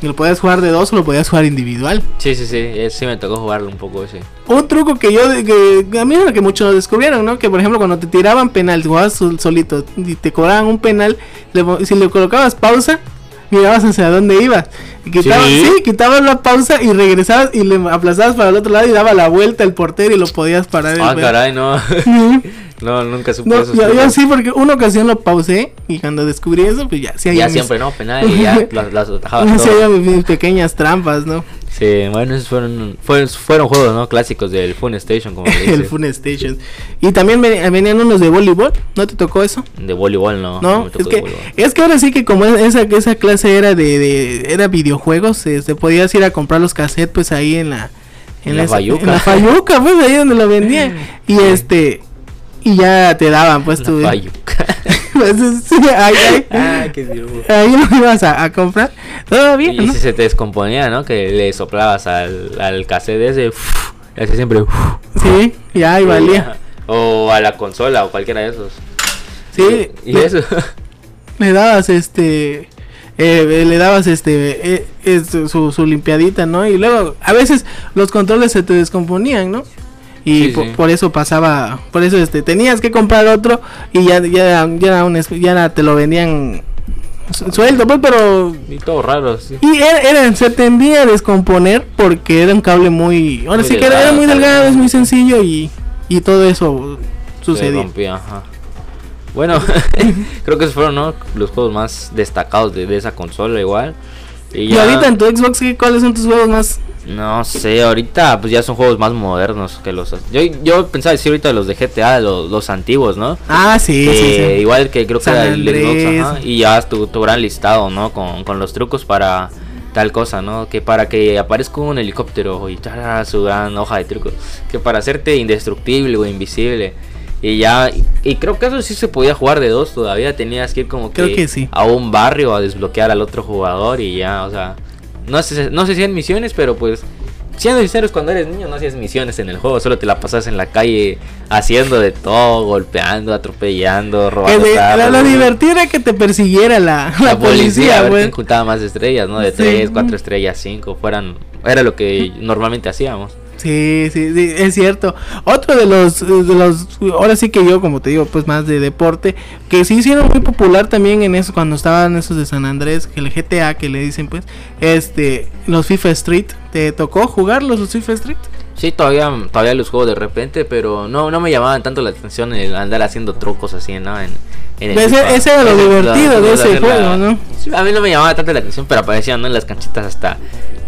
Y lo podías jugar de dos o lo podías jugar individual. Sí, sí, sí, eh, sí me tocó jugarlo un poco ese. Un truco que yo, que, a mí era que muchos descubrieron, ¿no? Que por ejemplo cuando te tiraban penal, jugabas sol- solito y te cobraban un penal, le si le colocabas pausa, mirabas hacia dónde ibas. Y quitabas, ¿Sí? sí, quitabas la pausa y regresabas y le aplazabas para el otro lado y daba la vuelta el portero y lo podías parar. Ah, caray, no. No, nunca supe No, eso. yo, yo sí, porque una ocasión lo pausé y cuando descubrí eso, pues ya, sí, Ya mis- siempre, ¿no? Penal y ya las, las atajabas sí, mis pequeñas trampas, ¿no? Sí, bueno, esos fueron, fueron, fueron juegos, ¿no? Clásicos del Fun Station, como le el dice. Fun Station. Y también ven- venían unos de voleibol, ¿no te tocó eso? De voleibol, no. No, me tocó es que es que ahora sí que como esa esa clase era de, de era videojuegos, este podías ir a comprar los cassettes pues ahí en la En la Fayuca. en la Fayuca, pues ahí donde lo vendían y este y ya te daban pues tu La Fayuca. pues, sí, ahí, ahí, ah, qué ahí lo ibas a, a comprar. Todo bien, Y ¿no? si se te descomponía, ¿no? Que le soplabas al, al cassette ese, siempre. uf. Sí, ya ahí valía. O a la consola o cualquiera de esos. Sí, Y le- eso. le dabas este eh, le dabas este eh, su, su limpiadita no y luego a veces los controles se te descomponían no y Sí, po- sí. por eso pasaba por eso este tenías que comprar otro y ya ya ya era un ya era- te lo vendían su- suelto pues pero y todo raro, sí. y era, era- se tendía a descomponer porque era un cable muy ahora Muy sí que era, muy delgado es muy sencillo y y todo eso ajá. Bueno, creo que esos fueron ¿no? los juegos más destacados de, de esa consola igual. Y, ahorita en tu Xbox ¿qué- cuáles son tus juegos más No sé, ahorita pues ya son juegos más modernos que los... Yo, yo pensaba decir ahorita los de GTA, los, los antiguos, ¿no? ah sí Que sí, sí. Igual que creo que San era el Xbox, ajá, y ya tu, tu gran listado, ¿no? Con, con los trucos para tal cosa, ¿no? Que para que aparezca un helicóptero y tarara, su gran hoja de trucos. Que para hacerte indestructible o invisible. Y ya, y, creo que eso sí se podía jugar de dos todavía. Tenías que ir como que, Creo que sí. a un barrio a desbloquear al otro jugador y ya, o sea. No sé, no sé si en misiones, pero pues siendo sinceros, cuando eres niño no hacías misiones en el juego, solo te la pasas en la calle haciendo de todo, golpeando, atropellando, robando. carros, la, lo divertido era que te persiguiera la, la, La policía, a ver güey. quién juntaba más estrellas, ¿no? De Sí. 3, 4 estrellas, 5, fueran... Era lo que normalmente hacíamos. Sí, sí, sí, es cierto. Otro de los, de los, ahora sí que yo, como te digo, pues más de deporte, que sí hicieron muy popular también en eso, cuando estaban esos de San Andrés, que el GTA, que le dicen pues, este, los FIFA Street, ¿te tocó jugarlos los FIFA Street? Sí, todavía, todavía los juego de repente, pero no, no me llamaban tanto la atención el andar haciendo trucos así, ¿no? En, Ese- ese era lo Ese- divertido de ese juego, ¿no? A mí no me llamaba tanto la atención, pero aparecían ¿no? en las canchitas hasta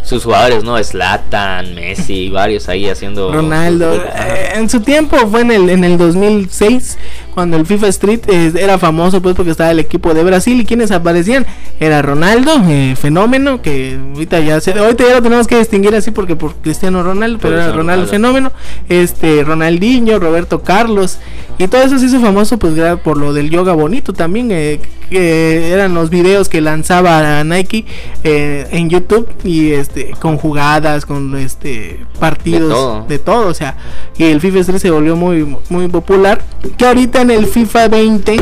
sus jugadores, ¿no? Slatan, Messi, varios ahí haciendo... Ronaldo. eh, en su tiempo fue en el, en el 2006 cuando el FIFA Street eh, era famoso pues porque estaba el equipo de Brasil y quienes aparecían era Ronaldo, eh, fenómeno, que ahorita ya se, ahorita ya lo tenemos que distinguir así porque por Cristiano Ronaldo, pero era Ronaldo Ronaldo. fenómeno, este Ronaldinho, Roberto Carlos y todo eso se hizo famoso pues por lo del yoga bonito también eh, que eran los videos que lanzaba Nike eh, en YouTube y este con jugadas, con este partidos todo. de todo, o sea, y el FIFA 3 se volvió muy muy popular, que ahorita en el FIFA 20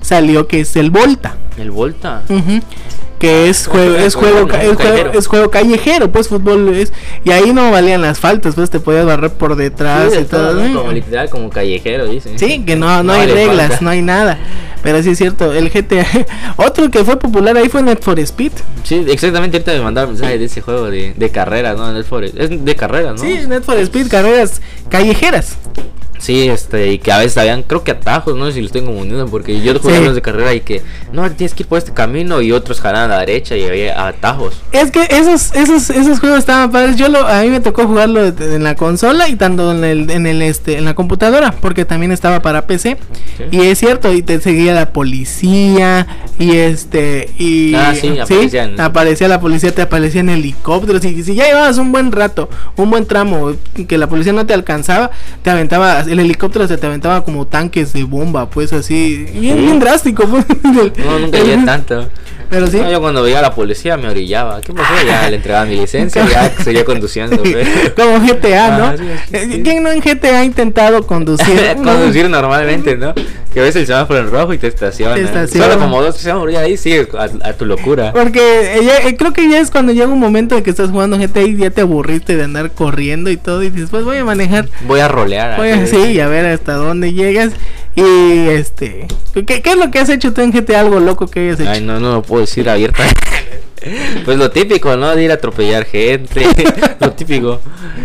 salió que es el Volta. El Volta. Ujú. Que es juego, es juego, es juego, callejero. es juego callejero, pues fútbol es, y ahí no valían las faltas, pues te podías barrer por detrás Sí, y todo, todo. ¿no? ¿no? Como literal, como callejero, dicen. Sí, que no, no, hay vale reglas, falta. no hay nada. Pero sí es cierto, el GTA. Otro que fue popular ahí fue Net for Speed. Sí, exactamente ahorita me mandaron mensaje de ese juego de, de carreras, ¿no? Del Forest. Es de carreras, ¿no? Sí, Net for Speed, carreras callejeras. Sí, este, y que a veces habían, creo que atajos, no sé si los tengo confundiendo, porque yo jugué Sí. de carrera y que, no, tienes que ir por este camino y otros jalan a la derecha y había atajos. Es que esos, esos, esos juegos estaban padres. Yo lo, a mí me tocó jugarlo en la consola y tanto en el, en el este, en la computadora, porque también estaba para PC. Sí. Y es cierto, y te seguía la policía y este y Ah, sí, aparecían. aparecía la policía, te aparecía en helicópteros y si ya llevabas un buen rato, un buen tramo que la policía no te alcanzaba, te aventaba el helicóptero se te aventaba como tanques de bomba, pues así, bien, drástico, pues. No, nunca llegué tanto. Pero sí. No, yo cuando veía a la policía me orillaba. ¿Qué pasó? Ya le entregaba mi licencia y ya seguía conduciendo. pues. Como GTA, ¿no? Ah, sí, sí, sí. Eh, ¿Quién no en GTA ha intentado conducir? Conducir normalmente, ¿no? Que ves el semáforo en rojo y te estaciona. Te estaciona. Solo como dos semáforos y ahí sigues a, a tu locura. Porque eh, ya- eh, creo que ya es cuando llega un momento en que estás jugando GTA y ya te aburriste de andar corriendo y todo y dices, pues voy a manejar. Voy a rolear. Voy a, sí, a ver hasta dónde llegas. Y este, ¿qué, qué es lo que has hecho tú en GTA? Algo loco que hayas hecho. Ay, no, no lo puedo decir abierta. Pues lo típico, ¿no? De ir a atropellar gente. lo típico.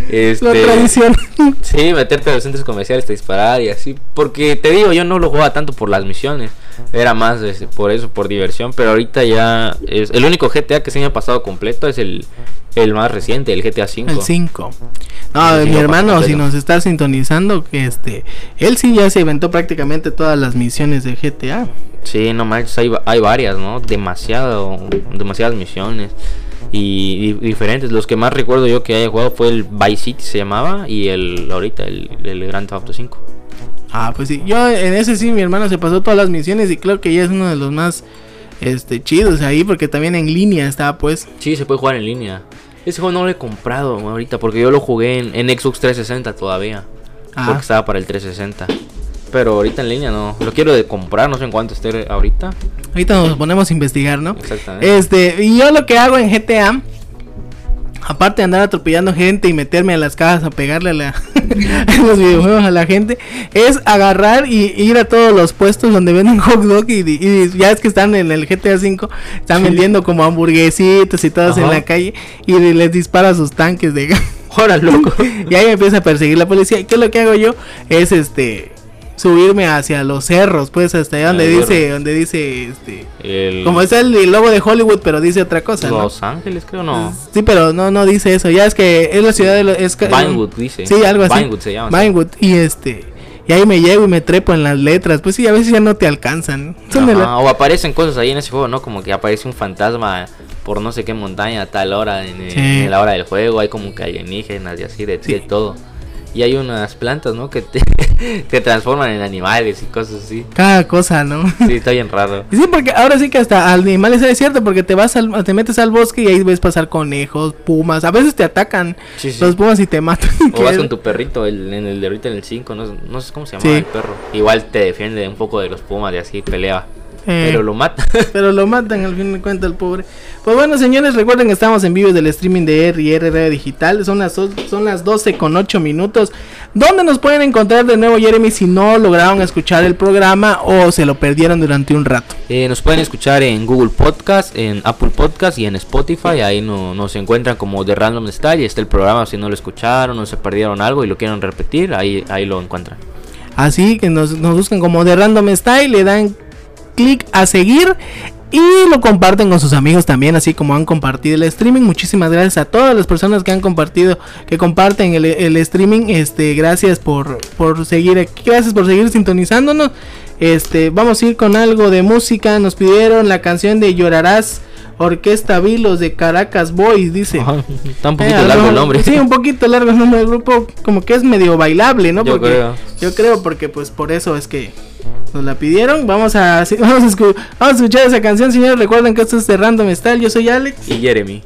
Este, La tradición. Sí, meterte a los centros comerciales, te disparar y así. Porque te digo, yo no lo jugaba tanto por las misiones. Era más por eso, por diversión. Pero ahorita ya es el único GTA que se me ha pasado completo es el, el más reciente, el GTA V. El 5. No, mi hermano, si nos está sintonizando, que este, él sí ya se inventó prácticamente todas las misiones de GTA. Sí, no manches, hay, hay varias, ¿no? Demasiado, demasiadas misiones. Y, di- diferentes. Los que más recuerdo yo que haya jugado fue el Vice City, se llamaba. Y el ahorita, el, el Grand Theft Auto 5. Ah, pues sí. Yo en ese sí, mi hermano se pasó todas las misiones y creo que ya es uno de los más este chidos ahí porque también en línea está pues. Sí, se puede jugar en línea. Ese juego no lo he comprado ahorita porque yo lo jugué en, en Xbox 360 todavía. Ah. Porque estaba para el 360. Pero ahorita en línea no. Lo quiero de comprar, no sé en cuánto esté ahorita. Ahorita nos ponemos a investigar, ¿no? Exactamente. Este, y yo lo que hago en GTA, aparte de andar atropellando gente y meterme a las casas a pegarle a la, los videojuegos a la gente, es agarrar y ir a todos los puestos donde venden hot dog y, y ya es que están en el GTA V, están vendiendo como hamburguesitos y todos en la calle y les dispara sus tanques de gas. Ahora, loco. y ahí me empieza a perseguir la policía. ¿Y qué es lo que hago yo? Es este subirme hacia los cerros, pues hasta allá donde Ah, dice, donde dice este El- como es el, el logo de Hollywood, pero dice otra cosa, ¿no? Los Ángeles, creo, no. Sí, pero no, no dice eso. Ya es que es la ciudad de los. Es, Vinewood, dice. Sí, algo así. Vinewood se llama. Vinewood. Y este. Y ahí me llego y me trepo en las letras. Pues sí, a veces ya no te alcanzan. Ajá, la- O aparecen cosas ahí en ese juego, ¿no? Como que aparece un fantasma por no sé qué montaña a tal hora en, Sí. en la hora del juego. Hay como que alienígenas y así, de, Sí. de todo. Y hay unas plantas, ¿no? Que te, te transforman en animales y cosas así. Cada cosa, ¿no? Sí, está bien raro. Sí, porque ahora sí que hasta animales es cierto, porque te vas al, te metes al bosque y ahí ves pasar conejos, pumas, a veces te atacan Sí, sí. los pumas y te matan. O vas con tu perrito, el, en el de ahorita en el 5, no, no sé cómo se llama Sí. el perro. Igual te defiende un poco de los pumas y así pelea. Eh. Pero lo mata. Pero lo matan al fin de cuentas el pobre. Pues bueno, señores, recuerden que estamos en vivo del streaming de R&R Radio Digital. Son las, son las 12 con 8 minutos. ¿Dónde nos pueden encontrar de nuevo, Jeremy, si no lograron escuchar el programa o se lo perdieron durante un rato? Eh, nos pueden escuchar en Google Podcast, en Apple Podcast y en Spotify. Ahí no, nos encuentran como The Random Style. Y está el programa si no lo escucharon o se perdieron algo y lo quieren repetir. Ahí, ahí lo encuentran. Así que nos, nos buscan como de Random Style, le dan clic a seguir y lo comparten con sus amigos también, así como han compartido el streaming. Muchísimas gracias a todas las personas que han compartido, que comparten el, el streaming. Este, gracias por, por seguir aquí, gracias por seguir sintonizándonos. Este, vamos a ir con algo de música. Nos pidieron la canción de Llorarás. Orquesta Vilos de Caracas Boys, dice. Está un Eh, poquito largo el nombre. Sí, un poquito largo el nombre del grupo. Como que es medio bailable, ¿no? Yo Porque creo. yo creo porque pues por eso es que nos la pidieron. Vamos a, vamos a escuchar esa canción, señores. Recuerden que esto es de Random Style. Yo soy Alex. Y Jeremy.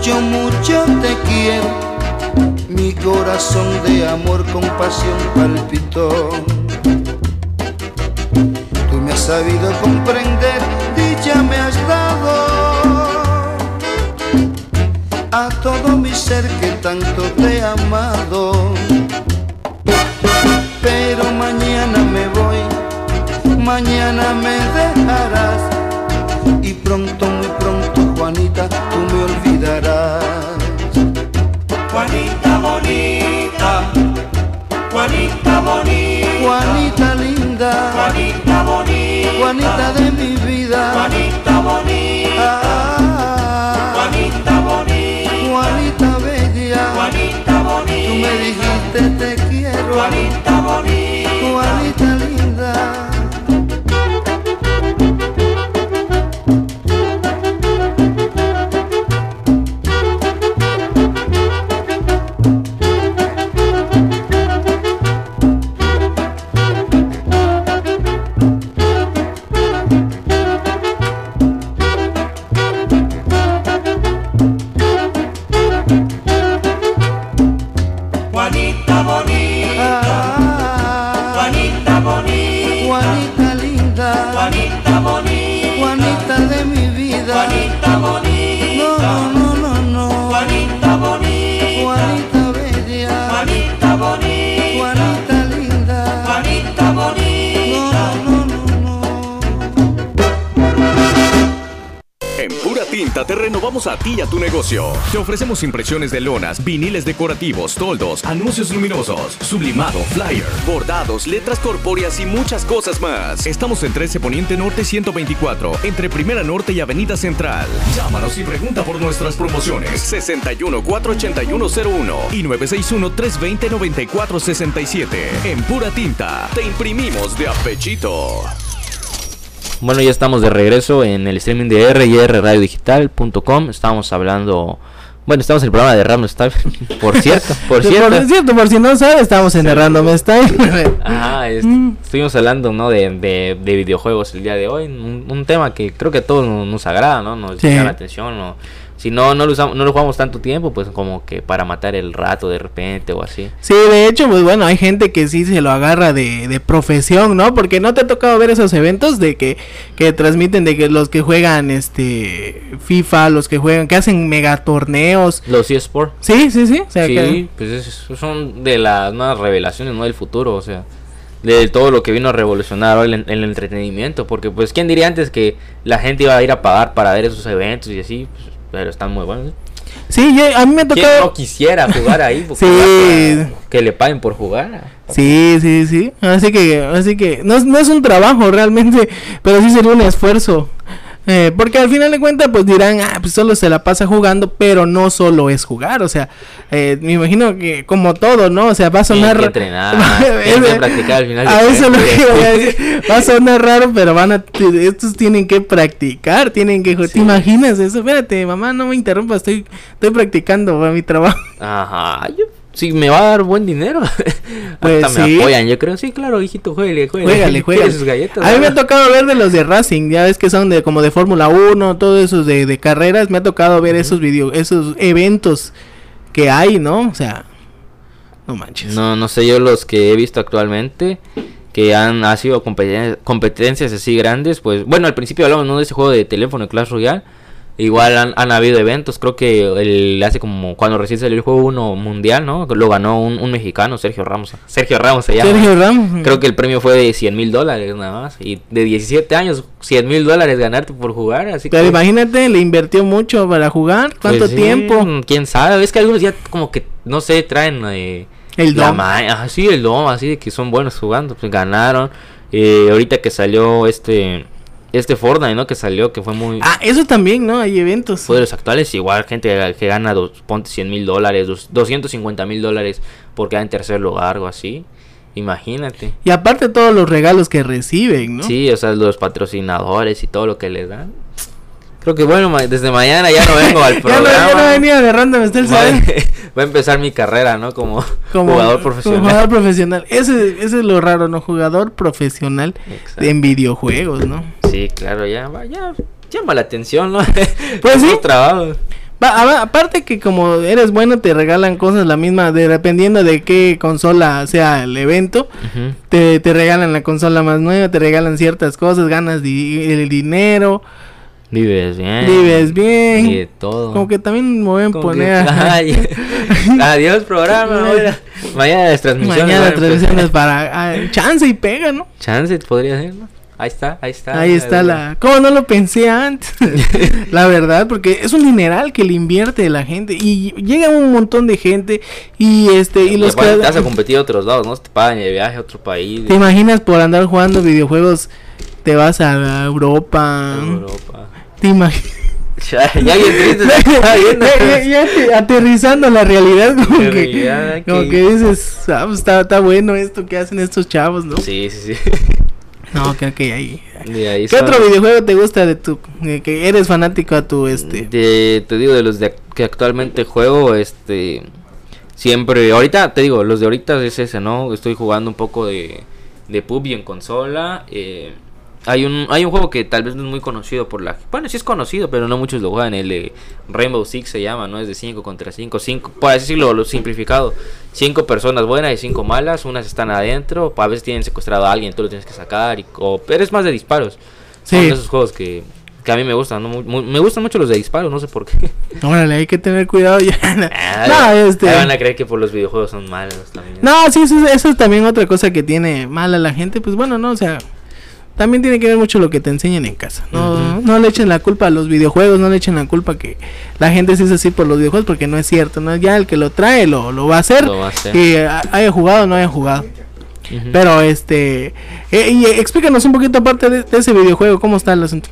Mucho, mucho te quiero. Mi corazón de amor con pasión palpitó. Tú me has sabido comprender, dicha me has dado a todo mi ser que tanto te he amado. Pero mañana me voy, mañana me dejarás y pronto, muy pronto, Juanita, tú me olvidarás. Juanita bonita, Juanita bonita, Juanita linda, Juanita bonita, Juanita de mi vida. Juanita bonita, Ah, Juanita bonita, Juanita bella, Juanita bonita, tú me dijiste te quiero, Juanita bonita, Juanita linda. Te renovamos a ti y a tu negocio. Te ofrecemos impresiones de lonas, viniles decorativos, toldos, anuncios luminosos, sublimado, flyer, bordados, letras corpóreas y muchas cosas más. Estamos en 13 Poniente Norte 124, entre Primera Norte y Avenida Central. Llámanos y pregunta por nuestras promociones 61 48101 y 961 320 9467. En Pura Tinta te imprimimos de a pechito. Bueno, ya estamos de regreso en el streaming de rrradiodigital.com. Estamos hablando. Bueno, estamos en el programa de Random Style. Por cierto, por cierto. Por cierto, por si no sabes, estamos en el Random Style. Ajá, es- Mm. estuvimos hablando ¿no? de, de, de videojuegos el día de hoy. Un, un tema que creo que a todos nos, nos agrada, ¿no? Nos Sí. llama la atención. ¿no? Si no, no lo, usamos, no lo jugamos tanto tiempo, pues como que para matar el rato de repente o así. Sí, de hecho, pues bueno, hay gente que sí se lo agarra de, de profesión, ¿no? Porque no te ha tocado ver esos eventos de que, que transmiten de que los que juegan este FIFA, los que juegan, que hacen megatorneos. Los eSports. Sí, sí, sí. O sea, Sí, que- pues es- son de las nuevas revelaciones, ¿no? Del futuro, o sea, de todo lo que vino a revolucionar hoy el, el entretenimiento, porque pues, ¿quién diría antes que la gente iba a ir a pagar para ver esos eventos y así? Pues, pero están muy buenos. ¿eh? sí, yo- a mí me ha ¿Quién tocado... no quisiera jugar ahí? Sí. para Que le paguen por jugar. Sí, sí, sí. Así que, así que no, es- no es un trabajo realmente, pero sí sería un esfuerzo. Eh, porque al final de cuentas, pues dirán, ah, pues solo se la pasa jugando, pero no solo es jugar, o sea, eh, me imagino que como todo, ¿no? O sea, va a sonar... que entrenar, tienen que practicar al final de A eso es lo que voy a decir. Va a sonar raro, pero van a... Estos tienen que practicar, tienen que... ¿Te imaginas eso? Espérate, mamá, no me interrumpas, estoy, estoy practicando para mi trabajo. Ajá, yo, sí, me va a dar buen dinero. Pues Hasta sí. me apoyan, yo creo. Sí, claro, hijito. Juégale, ¿Quiere juégale. sus galletas? A mí me ha tocado ver de los de Racing, ya ves que son de como de Fórmula 1, todo eso de, de carreras, me ha tocado ver esos video, esos eventos que hay, ¿no? O sea, no manches. No, no sé yo los que he visto actualmente que han ha sido competen- competencias así grandes, pues bueno, al principio hablamos ¿no? de ese juego de teléfono Clash Royale. Igual han, han habido eventos, creo que el, hace como cuando recién salió el juego 1 mundial, ¿no? Lo ganó un, un mexicano, Sergio Ramos. Sergio Ramos se llama. Sergio Ramos. Creo que el premio fue de 100 mil dólares nada más. Y de 17 años, 100 mil dólares ganarte por jugar. Así Pero que, imagínate, le invirtió mucho para jugar, ¿cuánto pues sí, tiempo? Quién sabe, es que algunos ya como que, no sé, traen eh, El la don. ma- ajá, sí, el don, así de que son buenos jugando, pues ganaron. Eh, ahorita que salió este este Fortnite, ¿no? Que salió, que fue muy... Ah, eso también, ¿no? Hay eventos. Fue de los actuales, igual gente que gana, dos, ponte 100 mil dólares, dos- 250 mil dólares por quedar en tercer lugar o así. Imagínate. Y aparte todos los regalos que reciben, ¿no? Sí, o sea, los patrocinadores y todo lo que les dan. Creo que bueno, desde mañana ya no vengo al Ya no, programa. ya no venía de random, está el Va, a empezar mi carrera, ¿no? Como, Como jugador profesional. como jugador profesional. Ese, ese es lo raro, ¿no? Jugador profesional Exacto. en videojuegos, ¿no? Sí, claro, ya, ya llama la atención, ¿no? Pues sí. Trabajos. Va- aparte que como eres bueno te regalan cosas la misma, de, dependiendo de qué consola sea el evento, te, te regalan la consola más nueva, te regalan ciertas cosas, ganas di- el dinero, Vives bien. vives bien. Y de todo. Como que también me voy a Como que- poner Ay, adiós programa. Mañana las transmisiones. mañana a transmisiones para chance y pega, ¿no? Chance podría ser, ¿no? Ahí está, ahí está. Ahí está la... ¿Cómo no lo pensé antes? la verdad, porque es un dineral que le invierte la gente y llega un montón de gente y este y los que- te vas a competir a otros lados, ¿no? Te pagan de viaje a otro país. ¿Te imaginas por andar jugando videojuegos te vas a Europa? Europa. ¿Te imaginas? Ya, ya ya, ya- ya te- aterrizando la realidad como que, Realidad, como que- que dices, ah, pues, está, está bueno esto que hacen estos chavos, ¿no? Sí, sí, sí. No, creo que ahí. Ahí ¿Qué son- otro videojuego te gusta de tu de que eres fanático a tu este? De, te digo, de los de, que actualmente juego, este. Siempre, ahorita te digo, los de ahorita es ese, ¿no? Estoy jugando un poco de, de PUBG en consola. eh, hay un hay un juego que tal vez no es muy conocido por la. Bueno, sí es conocido, pero no muchos lo juegan. El Rainbow Six se llama, ¿no? Es de 5 contra 5. 5, por así decirlo, lo simplificado. 5 personas buenas y 5 malas. Unas están adentro. A veces tienen secuestrado a alguien, tú lo tienes que sacar. Y, o, pero es más de disparos. Son Sí. de esos juegos que, que a mí me gustan. ¿no? Me gustan mucho los de disparos, no sé por qué. Órale, hay que tener cuidado ya. Ah, no, este. ahí van a creer que por los videojuegos son malos también. No, sí, eso, eso es también otra cosa que tiene mal a la gente. Pues bueno, no, o sea, también tiene que ver mucho lo que te enseñan en casa. No, no le echen la culpa a los videojuegos, no le echen la culpa que la gente se es así por los videojuegos, porque no es cierto. no Ya el que lo trae lo, lo va a hacer, va a hacer. eh, haya jugado o no haya jugado. Pero este, eh, y eh, explícanos un poquito aparte de, de ese videojuego, cómo está el asunto.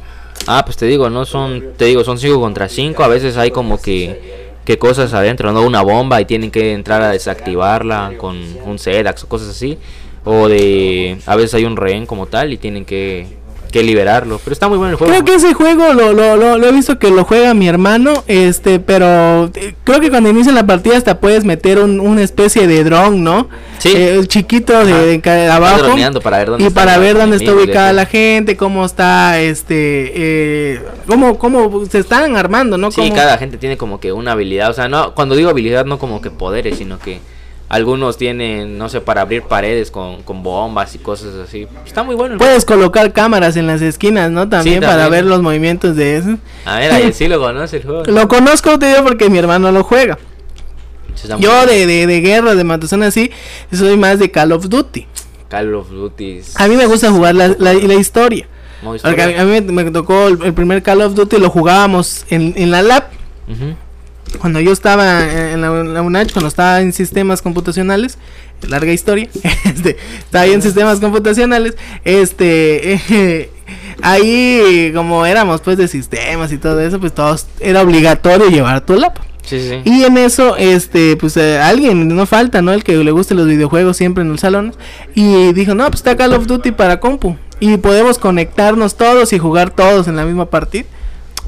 Ah, pues te digo, no son, te digo, son 5 contra 5. A veces hay como que, que cosas adentro, no una bomba y tienen que entrar a desactivarla con un Sedax o cosas así. O de, a veces hay un rehén como tal y tienen que, que liberarlo. Pero está muy bueno el juego. Creo que ese juego lo, lo, lo, lo he visto que lo juega mi hermano, este, pero eh, creo que cuando inician la partida hasta puedes meter un, una especie de dron, ¿no? Sí. Eh, el chiquito de, Ajá. de ca- de Vas abajo. droneando para ver dónde y para ver dónde está ubicada la gente, cómo está, este, eh, cómo, cómo se están armando, ¿no? Sí, Cómo- cada gente tiene como que una habilidad. O sea, no, cuando digo habilidad, no como que poderes, sino que algunos tienen, no sé, para abrir paredes con, con bombas y cosas así. Está muy bueno Puedes colocar cámaras en las esquinas, ¿no? También, para también. ver los movimientos de eso. A ver, ahí sí lo conoce el juego. Lo conozco, te digo, porque mi hermano lo juega. Yo de, de, de guerra, de matazón así, soy más de Call of Duty. Call of Duty. A mí me gusta jugar la, la, la historia. Porque a, historia. a mí me, me tocó el, el primer Call of Duty, lo jugábamos en, en la lab. Ujú. Cuando yo estaba en la, en la UNACH, cuando estaba en sistemas computacionales, larga historia, este, estaba ahí en sistemas computacionales, este, eh, ahí como éramos pues de sistemas y todo eso, pues todos, era obligatorio llevar tu lap. Sí, sí. Y en eso, este, pues eh, alguien, no falta, ¿no? El que le guste los videojuegos siempre en los salones. Y dijo, no, pues está Call of Duty para compu. Y podemos conectarnos todos y jugar todos en la misma partida.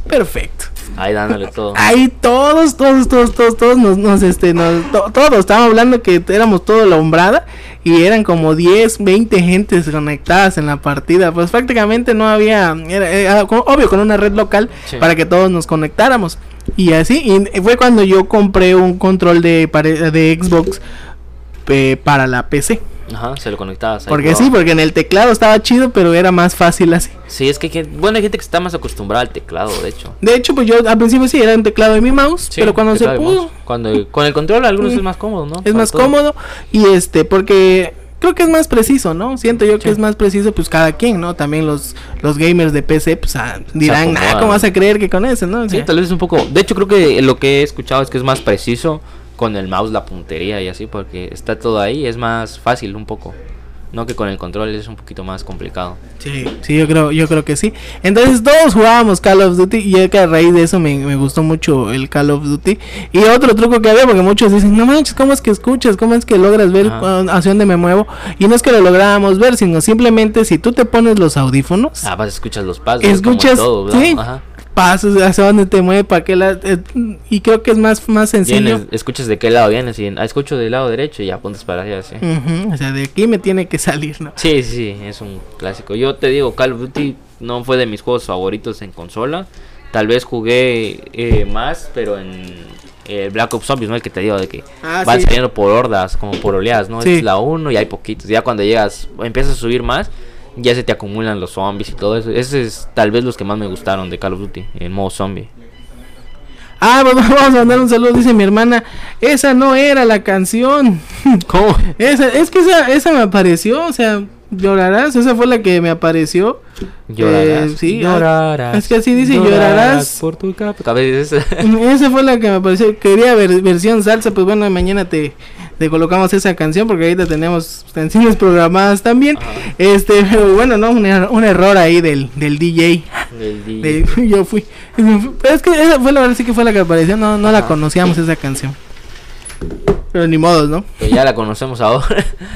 Perfecto. Ahí dándole todo. Ahí todos, todos, todos, todos, todos nos, nos este, nos, to- todos, estábamos hablando que éramos todo la umbrada y eran como 10, 20 gentes conectadas en la partida, pues prácticamente no había, era, obvio con una red local Sí. para que todos nos conectáramos y así, y fue cuando yo compré un control de, de Xbox eh, para la PC, Ajá, se lo conectabas. ahí porque sí, porque en el teclado estaba chido, pero era más fácil así. Sí, es que, bueno, hay gente que está más acostumbrada al teclado, de hecho. De hecho, pues yo al principio sí era un teclado de mi mouse, Sí, pero cuando se pudo. Cuando, con el control algunos es más cómodo, ¿no? es Para más todo. cómodo y este porque creo que es más preciso no siento yo que Sí. es más preciso pues cada quien no también los los gamers de PC pues ah, dirán ah, cómo vas a creer que con eso no Sí, sea, tal vez es un poco. De hecho, creo que lo que he escuchado es que es más preciso con el mouse, la puntería y así, porque está todo ahí, es más fácil un poco. No que con el control es un poquito más complicado. sí sí yo creo yo creo que sí entonces todos jugábamos Call of Duty y ya que a raíz de eso me, me gustó mucho el Call of Duty y otro truco que había porque muchos dicen no manches cómo es que escuchas cómo es que logras ver hacia dónde me muevo y no es que lo lográbamos ver sino simplemente si tú te pones los audífonos Ah, vas escuchas los pasos. Escuchas, todo, sí. Ajá. Pasos, hacia dónde te mueve, para qué la... eh, y creo que es más, más sencillo. Vienes, escuchas de qué lado vienes y ah, escucho del lado derecho y ya apuntas para allá, sí. Ujú, o sea, de aquí me tiene que salir, ¿no? Sí, sí, es un clásico. Yo te digo, Call of Duty no fue de mis juegos favoritos en consola. Tal vez jugué eh, más, pero en eh, Black Ops Zombies, ¿no? El que te digo de que Ah, van sí. saliendo por hordas, como por oleadas, ¿no? Sí. Es la 1 y hay poquitos. Ya cuando llegas, empiezas a subir más, ya se te acumulan los zombies y todo eso. Ese es tal vez los que más me gustaron de Call of Duty, en modo zombie. Ah, pues vamos a mandar un saludo, dice mi hermana. Esa no era la canción. ¿Cómo? Esa, es que esa, esa me apareció, o sea, llorarás, esa fue la que me apareció. Llorarás. Eh, sí, llorarás. es que así dice, llorarás. por tu. Cabeza. Esa fue la que me apareció. Quería ver versión salsa, pues bueno, mañana te, te colocamos esa canción porque ahorita tenemos canciones programadas también. Este, pero bueno, no, un, er- un error ahí del, del DJ. Del De- yo fui. Pero es que esa fue la verdad sí que fue la que apareció, no, no la conocíamos esa canción. Pero ni modos, ¿no? ya la conocemos ahora.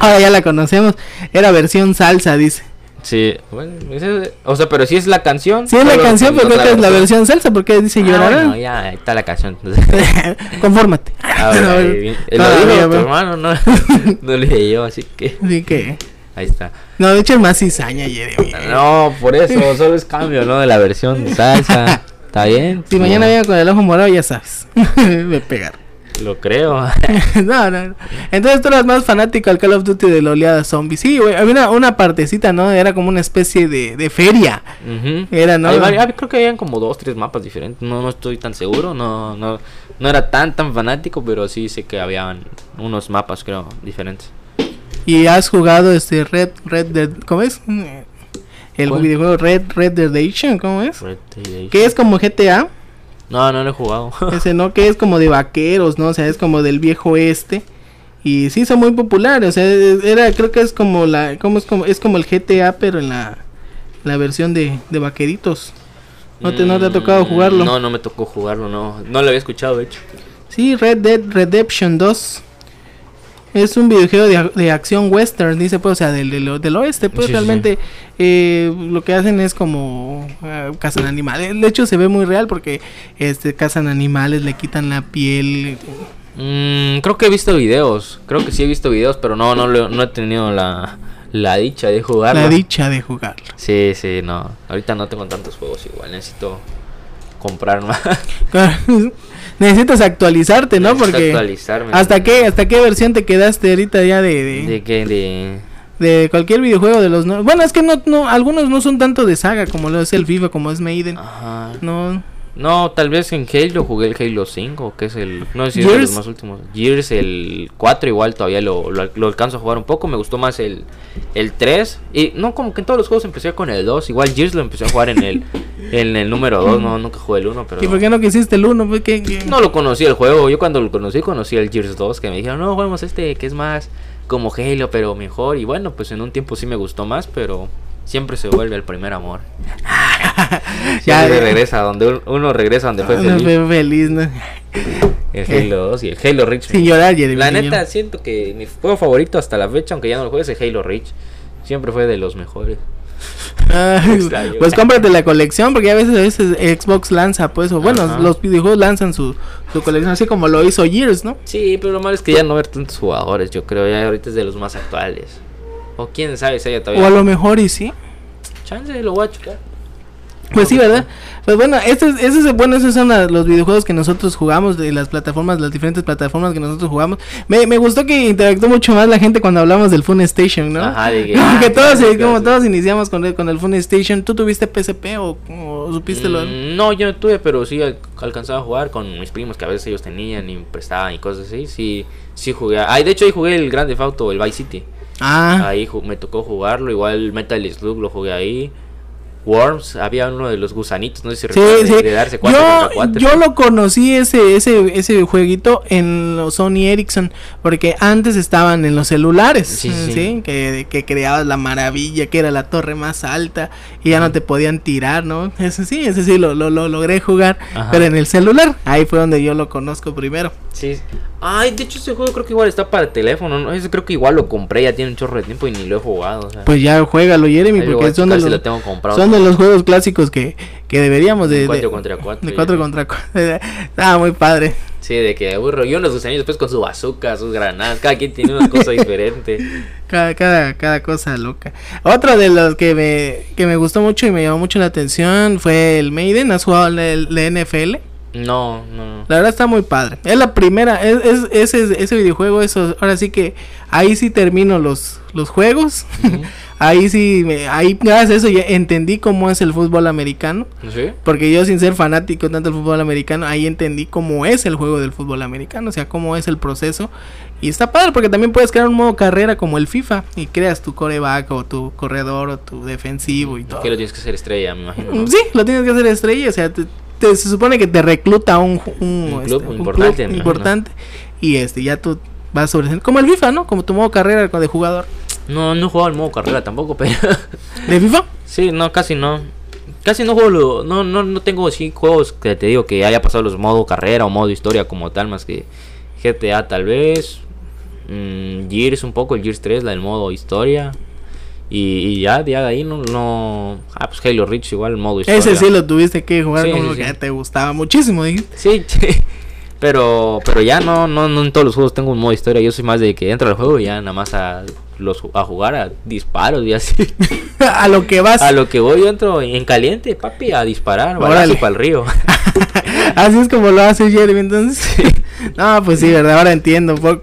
Ahora ya la conocemos. Era versión salsa, dice. Sí, bueno, ese- o sea, pero si es la canción. Sí es la canción, pero creo que es la versión salsa porque dice Ah, llorar. bueno, ya ahí está la canción. Confórmate. Ah, bueno, ahí bien. Eh, lo tu hermano, no, no lo dije yo, así que Así que. ahí está. No, de hecho es más cizaña, Jeremy. No, por eso, solo es cambio, ¿no? De la versión de salsa. ¿Está bien? Si mañana vengo con el ojo morado, ya sabes. Me pegar. Lo creo. no, no, no. Entonces tú eras más fanático al Call of Duty de la oleada zombie. Sí, güey. Había una, una partecita, ¿no? Era como una especie de, de feria. Era, ¿no? Hay ah, creo que habían como dos, tres mapas diferentes. No, no estoy tan seguro. No, no, no era tan, tan fanático, pero sí sé que habían unos mapas, creo, diferentes. Y has jugado este Red, Red Dead. ¿Cómo es? El ¿Cuál? videojuego Red, Red Dead Redemption, ¿cómo es? Red Dead. Que es como GTA. No, no lo he jugado. Ese, ¿no? Que es como de vaqueros, ¿no? O sea, es como del viejo oeste. Y sí, son muy populares. O sea, era, creo que es como la. Como es, como, es como el GTA, pero en la, la versión de, de vaqueritos. ¿No te, ¿No te ha tocado Mm, jugarlo? No, no me tocó jugarlo, no. No lo había escuchado, de hecho. Sí, Red Dead Redemption 2. Es un videojuego de, de acción western, dice, pues, o sea, del, del, del oeste, pues Sí, sí, realmente eh, lo que hacen es como ah, cazan animales. De hecho, se ve muy real porque este cazan animales, le quitan la piel. Mm, creo que he visto videos. Creo que sí he visto videos, pero no, no, no he tenido la, la dicha de jugarlo. La dicha de jugarlo. Sí, sí, no. Ahorita no tengo tantos juegos igual. Necesito comprar más. Necesitas actualizarte, ¿no? Necesito Porque actualizarme. hasta qué hasta qué versión te quedaste ahorita ya de, de, ¿De qué? De... de cualquier videojuego de los no- bueno es que no no algunos no son tanto de saga como lo es el FIFA como es Maiden Ajá. no No, tal vez en Halo jugué el Halo 5, que es el... No sé si es de los más últimos. Gears, el 4 igual todavía lo, lo, lo alcanzo a jugar un poco. Me gustó más el, el 3. Y no, como que en todos los juegos empecé con el 2. Igual Gears lo empecé a jugar en el, en el número 2. No, nunca jugué el 1, pero... y por qué no quisiste el uno Pues, ¿Qué- qué? No lo conocí el juego. Yo cuando lo conocí, conocí el Gears 2. Que me dijeron, no, juguemos este que es más como Halo, pero mejor. Y bueno, pues en un tiempo sí me gustó más, pero siempre se vuelve el primer amor. Ya, regresa donde un- uno regresa donde fue No, feliz. fue feliz ¿no? El Halo 2 y el Halo Reach. sin llorar Jeremy La neta, siento que mi juego favorito hasta la fecha, aunque ya no lo juegue, es el Halo Reach. Siempre fue de los mejores. Extraño. pues cómprate la colección porque a veces a veces Xbox lanza pues o bueno Ajá. los videojuegos lanzan su, su colección así como lo hizo Gears no Sí, pero lo malo es que ya no ver tantos jugadores. Yo creo ya ahorita es de los más actuales. O quién sabe si haya o todavía. a lo mejor y sí Chance, lo voy a checar. Pues sí, ¿verdad? Pues bueno, este, es- ese es, bueno, esos son la- los videojuegos que nosotros jugamos, de las plataformas, las diferentes plataformas que nosotros jugamos. Me, me gustó que interactuó mucho más la gente cuando hablamos del Fun Station, ¿no? Ajá, de que- ah, que todos, claro, eh, como claro, todos iniciamos con el, con el Fun Station. ¿Tú tuviste PSP o, o supiste lo Mm, no, yo no tuve, pero sí al- alcanzaba a jugar con mis primos que a veces ellos tenían y prestaban y cosas así. Sí, sí jugué. Ah, de hecho ahí jugué el Grand Theft Auto, el Vice City. Ah, Ahí me tocó jugarlo. Igual Metal Slug lo jugué ahí. Worms, había uno de los gusanitos, no sé si sí, recuerdas, de, sí. de darse cuatro contra Yo, cuatro. yo lo conocí ese, ese, ese jueguito en los Sony Ericsson, porque antes estaban en los celulares, Sí, ¿sí? Que, que creabas la maravilla, que era la torre más alta y ya no te podían tirar, ¿no? Ese sí, ese sí lo, lo, lo logré jugar, Ajá. pero en el celular, ahí fue donde yo lo conozco primero. Sí. Ay, de hecho ese juego creo que igual está para teléfono, ¿no? Ese creo que igual lo compré, ya tiene un chorro de tiempo y ni lo he jugado. o sea. Pues ya juégalo, Jeremy, Ahí porque a son de, checar si los, lo tengo comprado. son de los juegos clásicos que, que deberíamos de... de- Cuatro contra cuatro. de cuatro contra cuatro. Estaba muy padre. Sí, de que aburro. Y unos gusanos después con su bazooka, sus granadas. Cada quien tiene una cosa diferente. Cada, cada, cada cosa loca. Otro de los que me, que me gustó mucho y me llamó mucho la atención fue el Maiden. ¿Has jugado el, el NFL? No, no. La verdad está muy padre. Es la primera, es, es- ese, ese videojuego, eso, ahora sí que ahí sí termino los, los juegos. ahí sí, me- ahí gracias a eso ya entendí cómo es el fútbol americano. ¿Sí? Porque yo sin ser fanático tanto del fútbol americano, ahí entendí cómo es el juego del fútbol americano, o sea, cómo es el proceso. Y está padre porque también puedes crear un modo carrera como el FIFA y creas tu coreback o tu corredor o tu defensivo y todo. Que lo tienes que hacer estrella, me imagino. ¿no? Mm, Sí, lo tienes que hacer estrella, o sea, te- te- se supone que te recluta un, un, Un este, club importante, importante y este ya tú vas sobre como el FIFA, ¿no? Como tu modo carrera de jugador. No, no he jugado el modo carrera tampoco, pero. ¿De FIFA? sí, no, casi no. Casi no juego, no, no, no tengo así juegos que te digo que haya pasado los modo carrera o modo historia como tal, más que GTA tal vez. mm, Gears un poco, el Gears 3, la del modo historia. Y, y ya, ya de ahí no, no. Ah, pues Halo Reach igual, el modo historia. Ese sí lo tuviste que jugar Sí, como sí, sí. que ya te gustaba muchísimo, dijiste. Sí, sí. Pero, pero ya no, no, no en todos los juegos tengo un modo historia. Yo soy más de que entra al juego y ya nada más a, los, a jugar a disparos y así. a lo que vas. A lo que voy, yo entro en caliente, papi, a disparar. Para el río. Así es como lo hace Jeremy, entonces. no, pues sí, verdad, ahora entiendo. Por,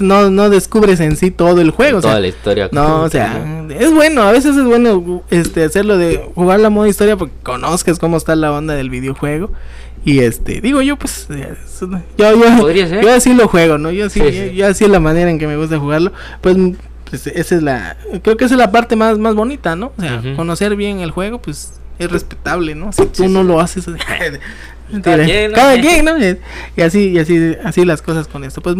no, no descubres en sí todo el juego. o sea, Toda la historia. No, o sea, es bueno, a veces es bueno este hacerlo de jugar la modo historia porque conozcas cómo está la onda del videojuego. Y este, digo yo, pues, eh, yo, yo, Podría ser. yo así lo juego, ¿no? Yo así, Sí, yo, sí. yo así es la manera en que me gusta jugarlo. Pues, pues, esa es la, creo que esa es la parte más, más bonita, ¿no? O sea, conocer bien el juego, pues, es respetable, ¿no? Si tú Sí, no lo haces, Cada quien, ¿no? Cada quien, ¿no? Y así, y así, así las cosas con esto. Pues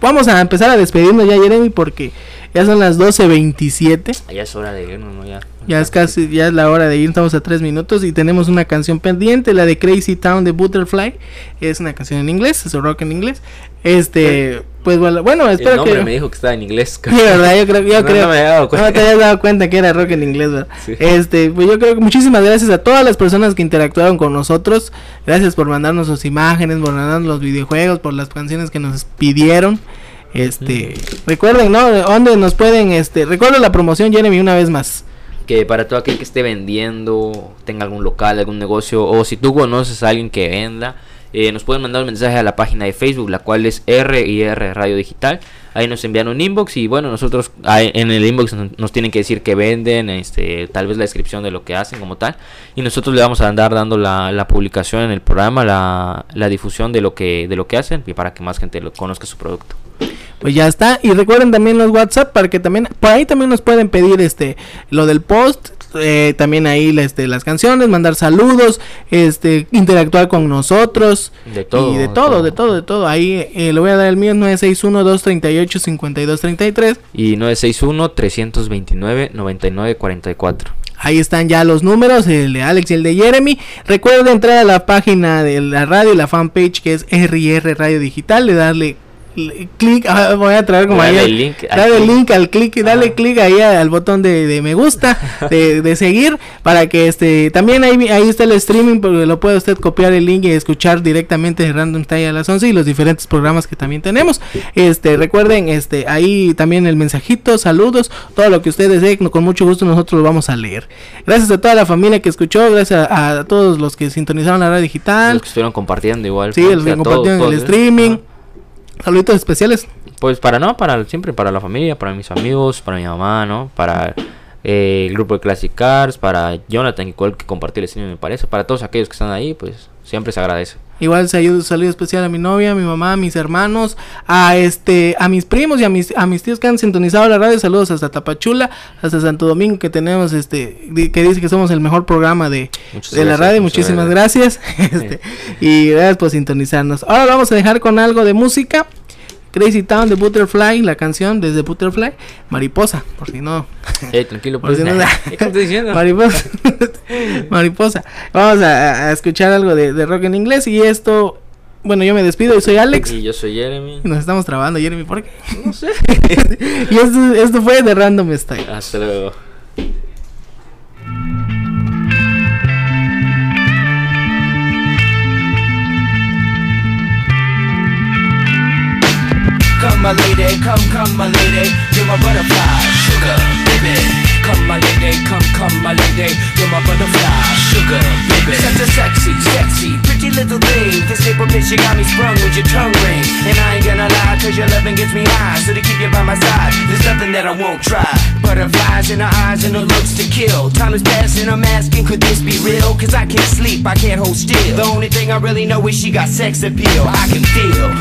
vamos a empezar a despedirnos ya, Jeremy, porque ya son las 12.27. Ya es hora de irnos, ¿no? Ya. Ya es casi, ya es la hora de ir, estamos a tres minutos y tenemos una canción pendiente, la de Crazy Town de Butterfly. Es una canción en inglés, es un rock en inglés. Este, pues bueno, bueno, El espero nombre que... me dijo que estaba en inglés. Sí, verdad, yo creo, yo No, creo. no me había dado cuenta. No te habías dado cuenta que era rock en inglés, ¿verdad? Sí. Este, pues yo creo que muchísimas gracias a todas las personas que interactuaron con nosotros. Gracias por mandarnos sus imágenes, por mandarnos los videojuegos, por las canciones que nos pidieron. Este, recuerden, ¿no? ¿Dónde nos pueden, este, recuerden la promoción, Jeremy, una vez más. que para todo aquel que esté vendiendo, tenga algún local, algún negocio, o si tú conoces a alguien que venda, eh, nos pueden mandar un mensaje a la página de Facebook, la cual es R y R Radio Digital. Ahí nos envían un inbox y bueno, nosotros ahí en el inbox nos, nos tienen que decir que venden, este, tal vez la descripción de lo que hacen como tal. Y nosotros le vamos a andar dando la, la publicación en el programa, la, la difusión de lo que de lo que hacen y para que más gente lo conozca su producto. Pues ya está. Y recuerden también los WhatsApp para que también, por ahí también nos pueden pedir este, lo del post. eh, también ahí este, las canciones, mandar saludos, este, interactuar con nosotros. De todo, Y de todo, todo. de todo, de todo. Ahí eh, le voy a dar el mío, es 961-238-5233. Y 961-329-9944. Ahí están ya los números, el de Alex y el de Jeremy. Recuerda entrar a la página de la radio, la fanpage que es RR Radio Digital, de darle le- clic, ah, voy a traer como Dale ahí, link al dale clic. link al clic, dale clic ahí al botón de, de me gusta, de, de seguir, para que este, también ahí, ahí está el streaming, porque lo puede usted copiar el link y escuchar directamente de Random Time a las 11 y los diferentes programas que también tenemos. Este, recuerden, este, ahí también el mensajito, saludos, todo lo que usted desee, con mucho gusto nosotros lo vamos a leer. Gracias a toda la familia que escuchó, gracias a, a todos los que sintonizaron la radio digital, Los que estuvieron compartiendo igual. sí, los que compartieron el ¿eh? streaming. Saluditos especiales. Pues para no, para siempre para la familia, para mis amigos, para mi mamá, ¿no? Para eh, el grupo de Classic Cars, para Jonathan, igual que compartió el streaming me parece, para todos aquellos que están ahí, pues siempre se agradece. Igual saludo, saludo especial a mi novia, a mi mamá, a mis hermanos, a este, a mis primos y a mis, a mis tíos que han sintonizado la radio. Saludos hasta Tapachula, hasta Santo Domingo, que tenemos este, que dice que somos el mejor programa de, Muchas de la radio. Muchísimas gracias. Este, y gracias por sintonizarnos. Ahora vamos a dejar con algo de música. Crazy Town de Butterfly, la canción desde Butterfly, Mariposa, por si no. Eh, tranquilo, Por pues. si no- ¿Qué estoy diciendo? Mariposa. Mariposa. Vamos a, escuchar algo de, rock en inglés y esto. Bueno, yo me despido, yo soy Alex. Y yo soy Jeremy. Nos estamos trabando, Jeremy, ¿por qué? No sé. y esto, fue de Random Style. Hasta luego. Come my lady, come, come my lady, you're my butterfly, sugar Come, my lady, come, come, my lady, you're my butterfly, sugar, baby. Such a sexy, sexy, pretty little thing. This April bitch, you got me sprung with your tongue ring. And I ain't gonna lie, cause your loving gets me high. So to keep you by my side, there's nothing that I won't try. Butterflies in her eyes and her looks to kill. Time is passing, I'm asking, could this be real? Cause I can't sleep, I can't hold still. The only thing I really know is she got sex appeal. I can feel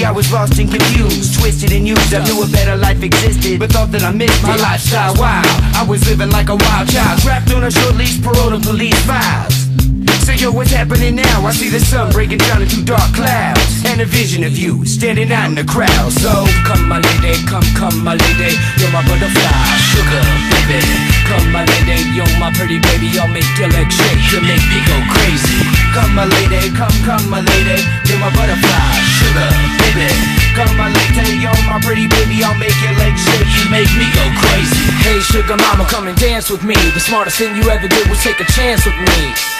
See, I was lost and confused, twisted and used. I knew a better life existed, but thought that I missed my lifestyle. Wow, I was living like a wild child, trapped on a short leash, parole to police files. So yo, what's happening now? I see the sun breaking down into dark clouds And a vision of you standing out in the crowd. So come my lady, come, come my lady You're my butterfly, sugar, baby. Come my lady, you're my pretty baby I'll make your legs shake, you make me go crazy. Come my lady, come, come my lady You're my butterfly, sugar, baby. Come my lady, you're my pretty baby I'll make your legs shake, you make me go crazy. Hey sugar mama, come and dance with me. The smartest thing you ever did was take a chance with me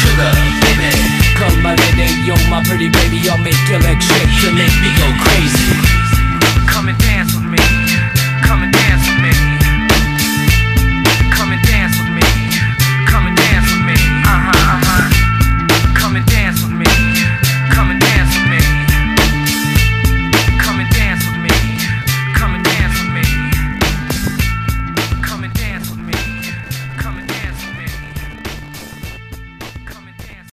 Come my lady, yo, my pretty baby I'll make your legs shake to make me go crazy.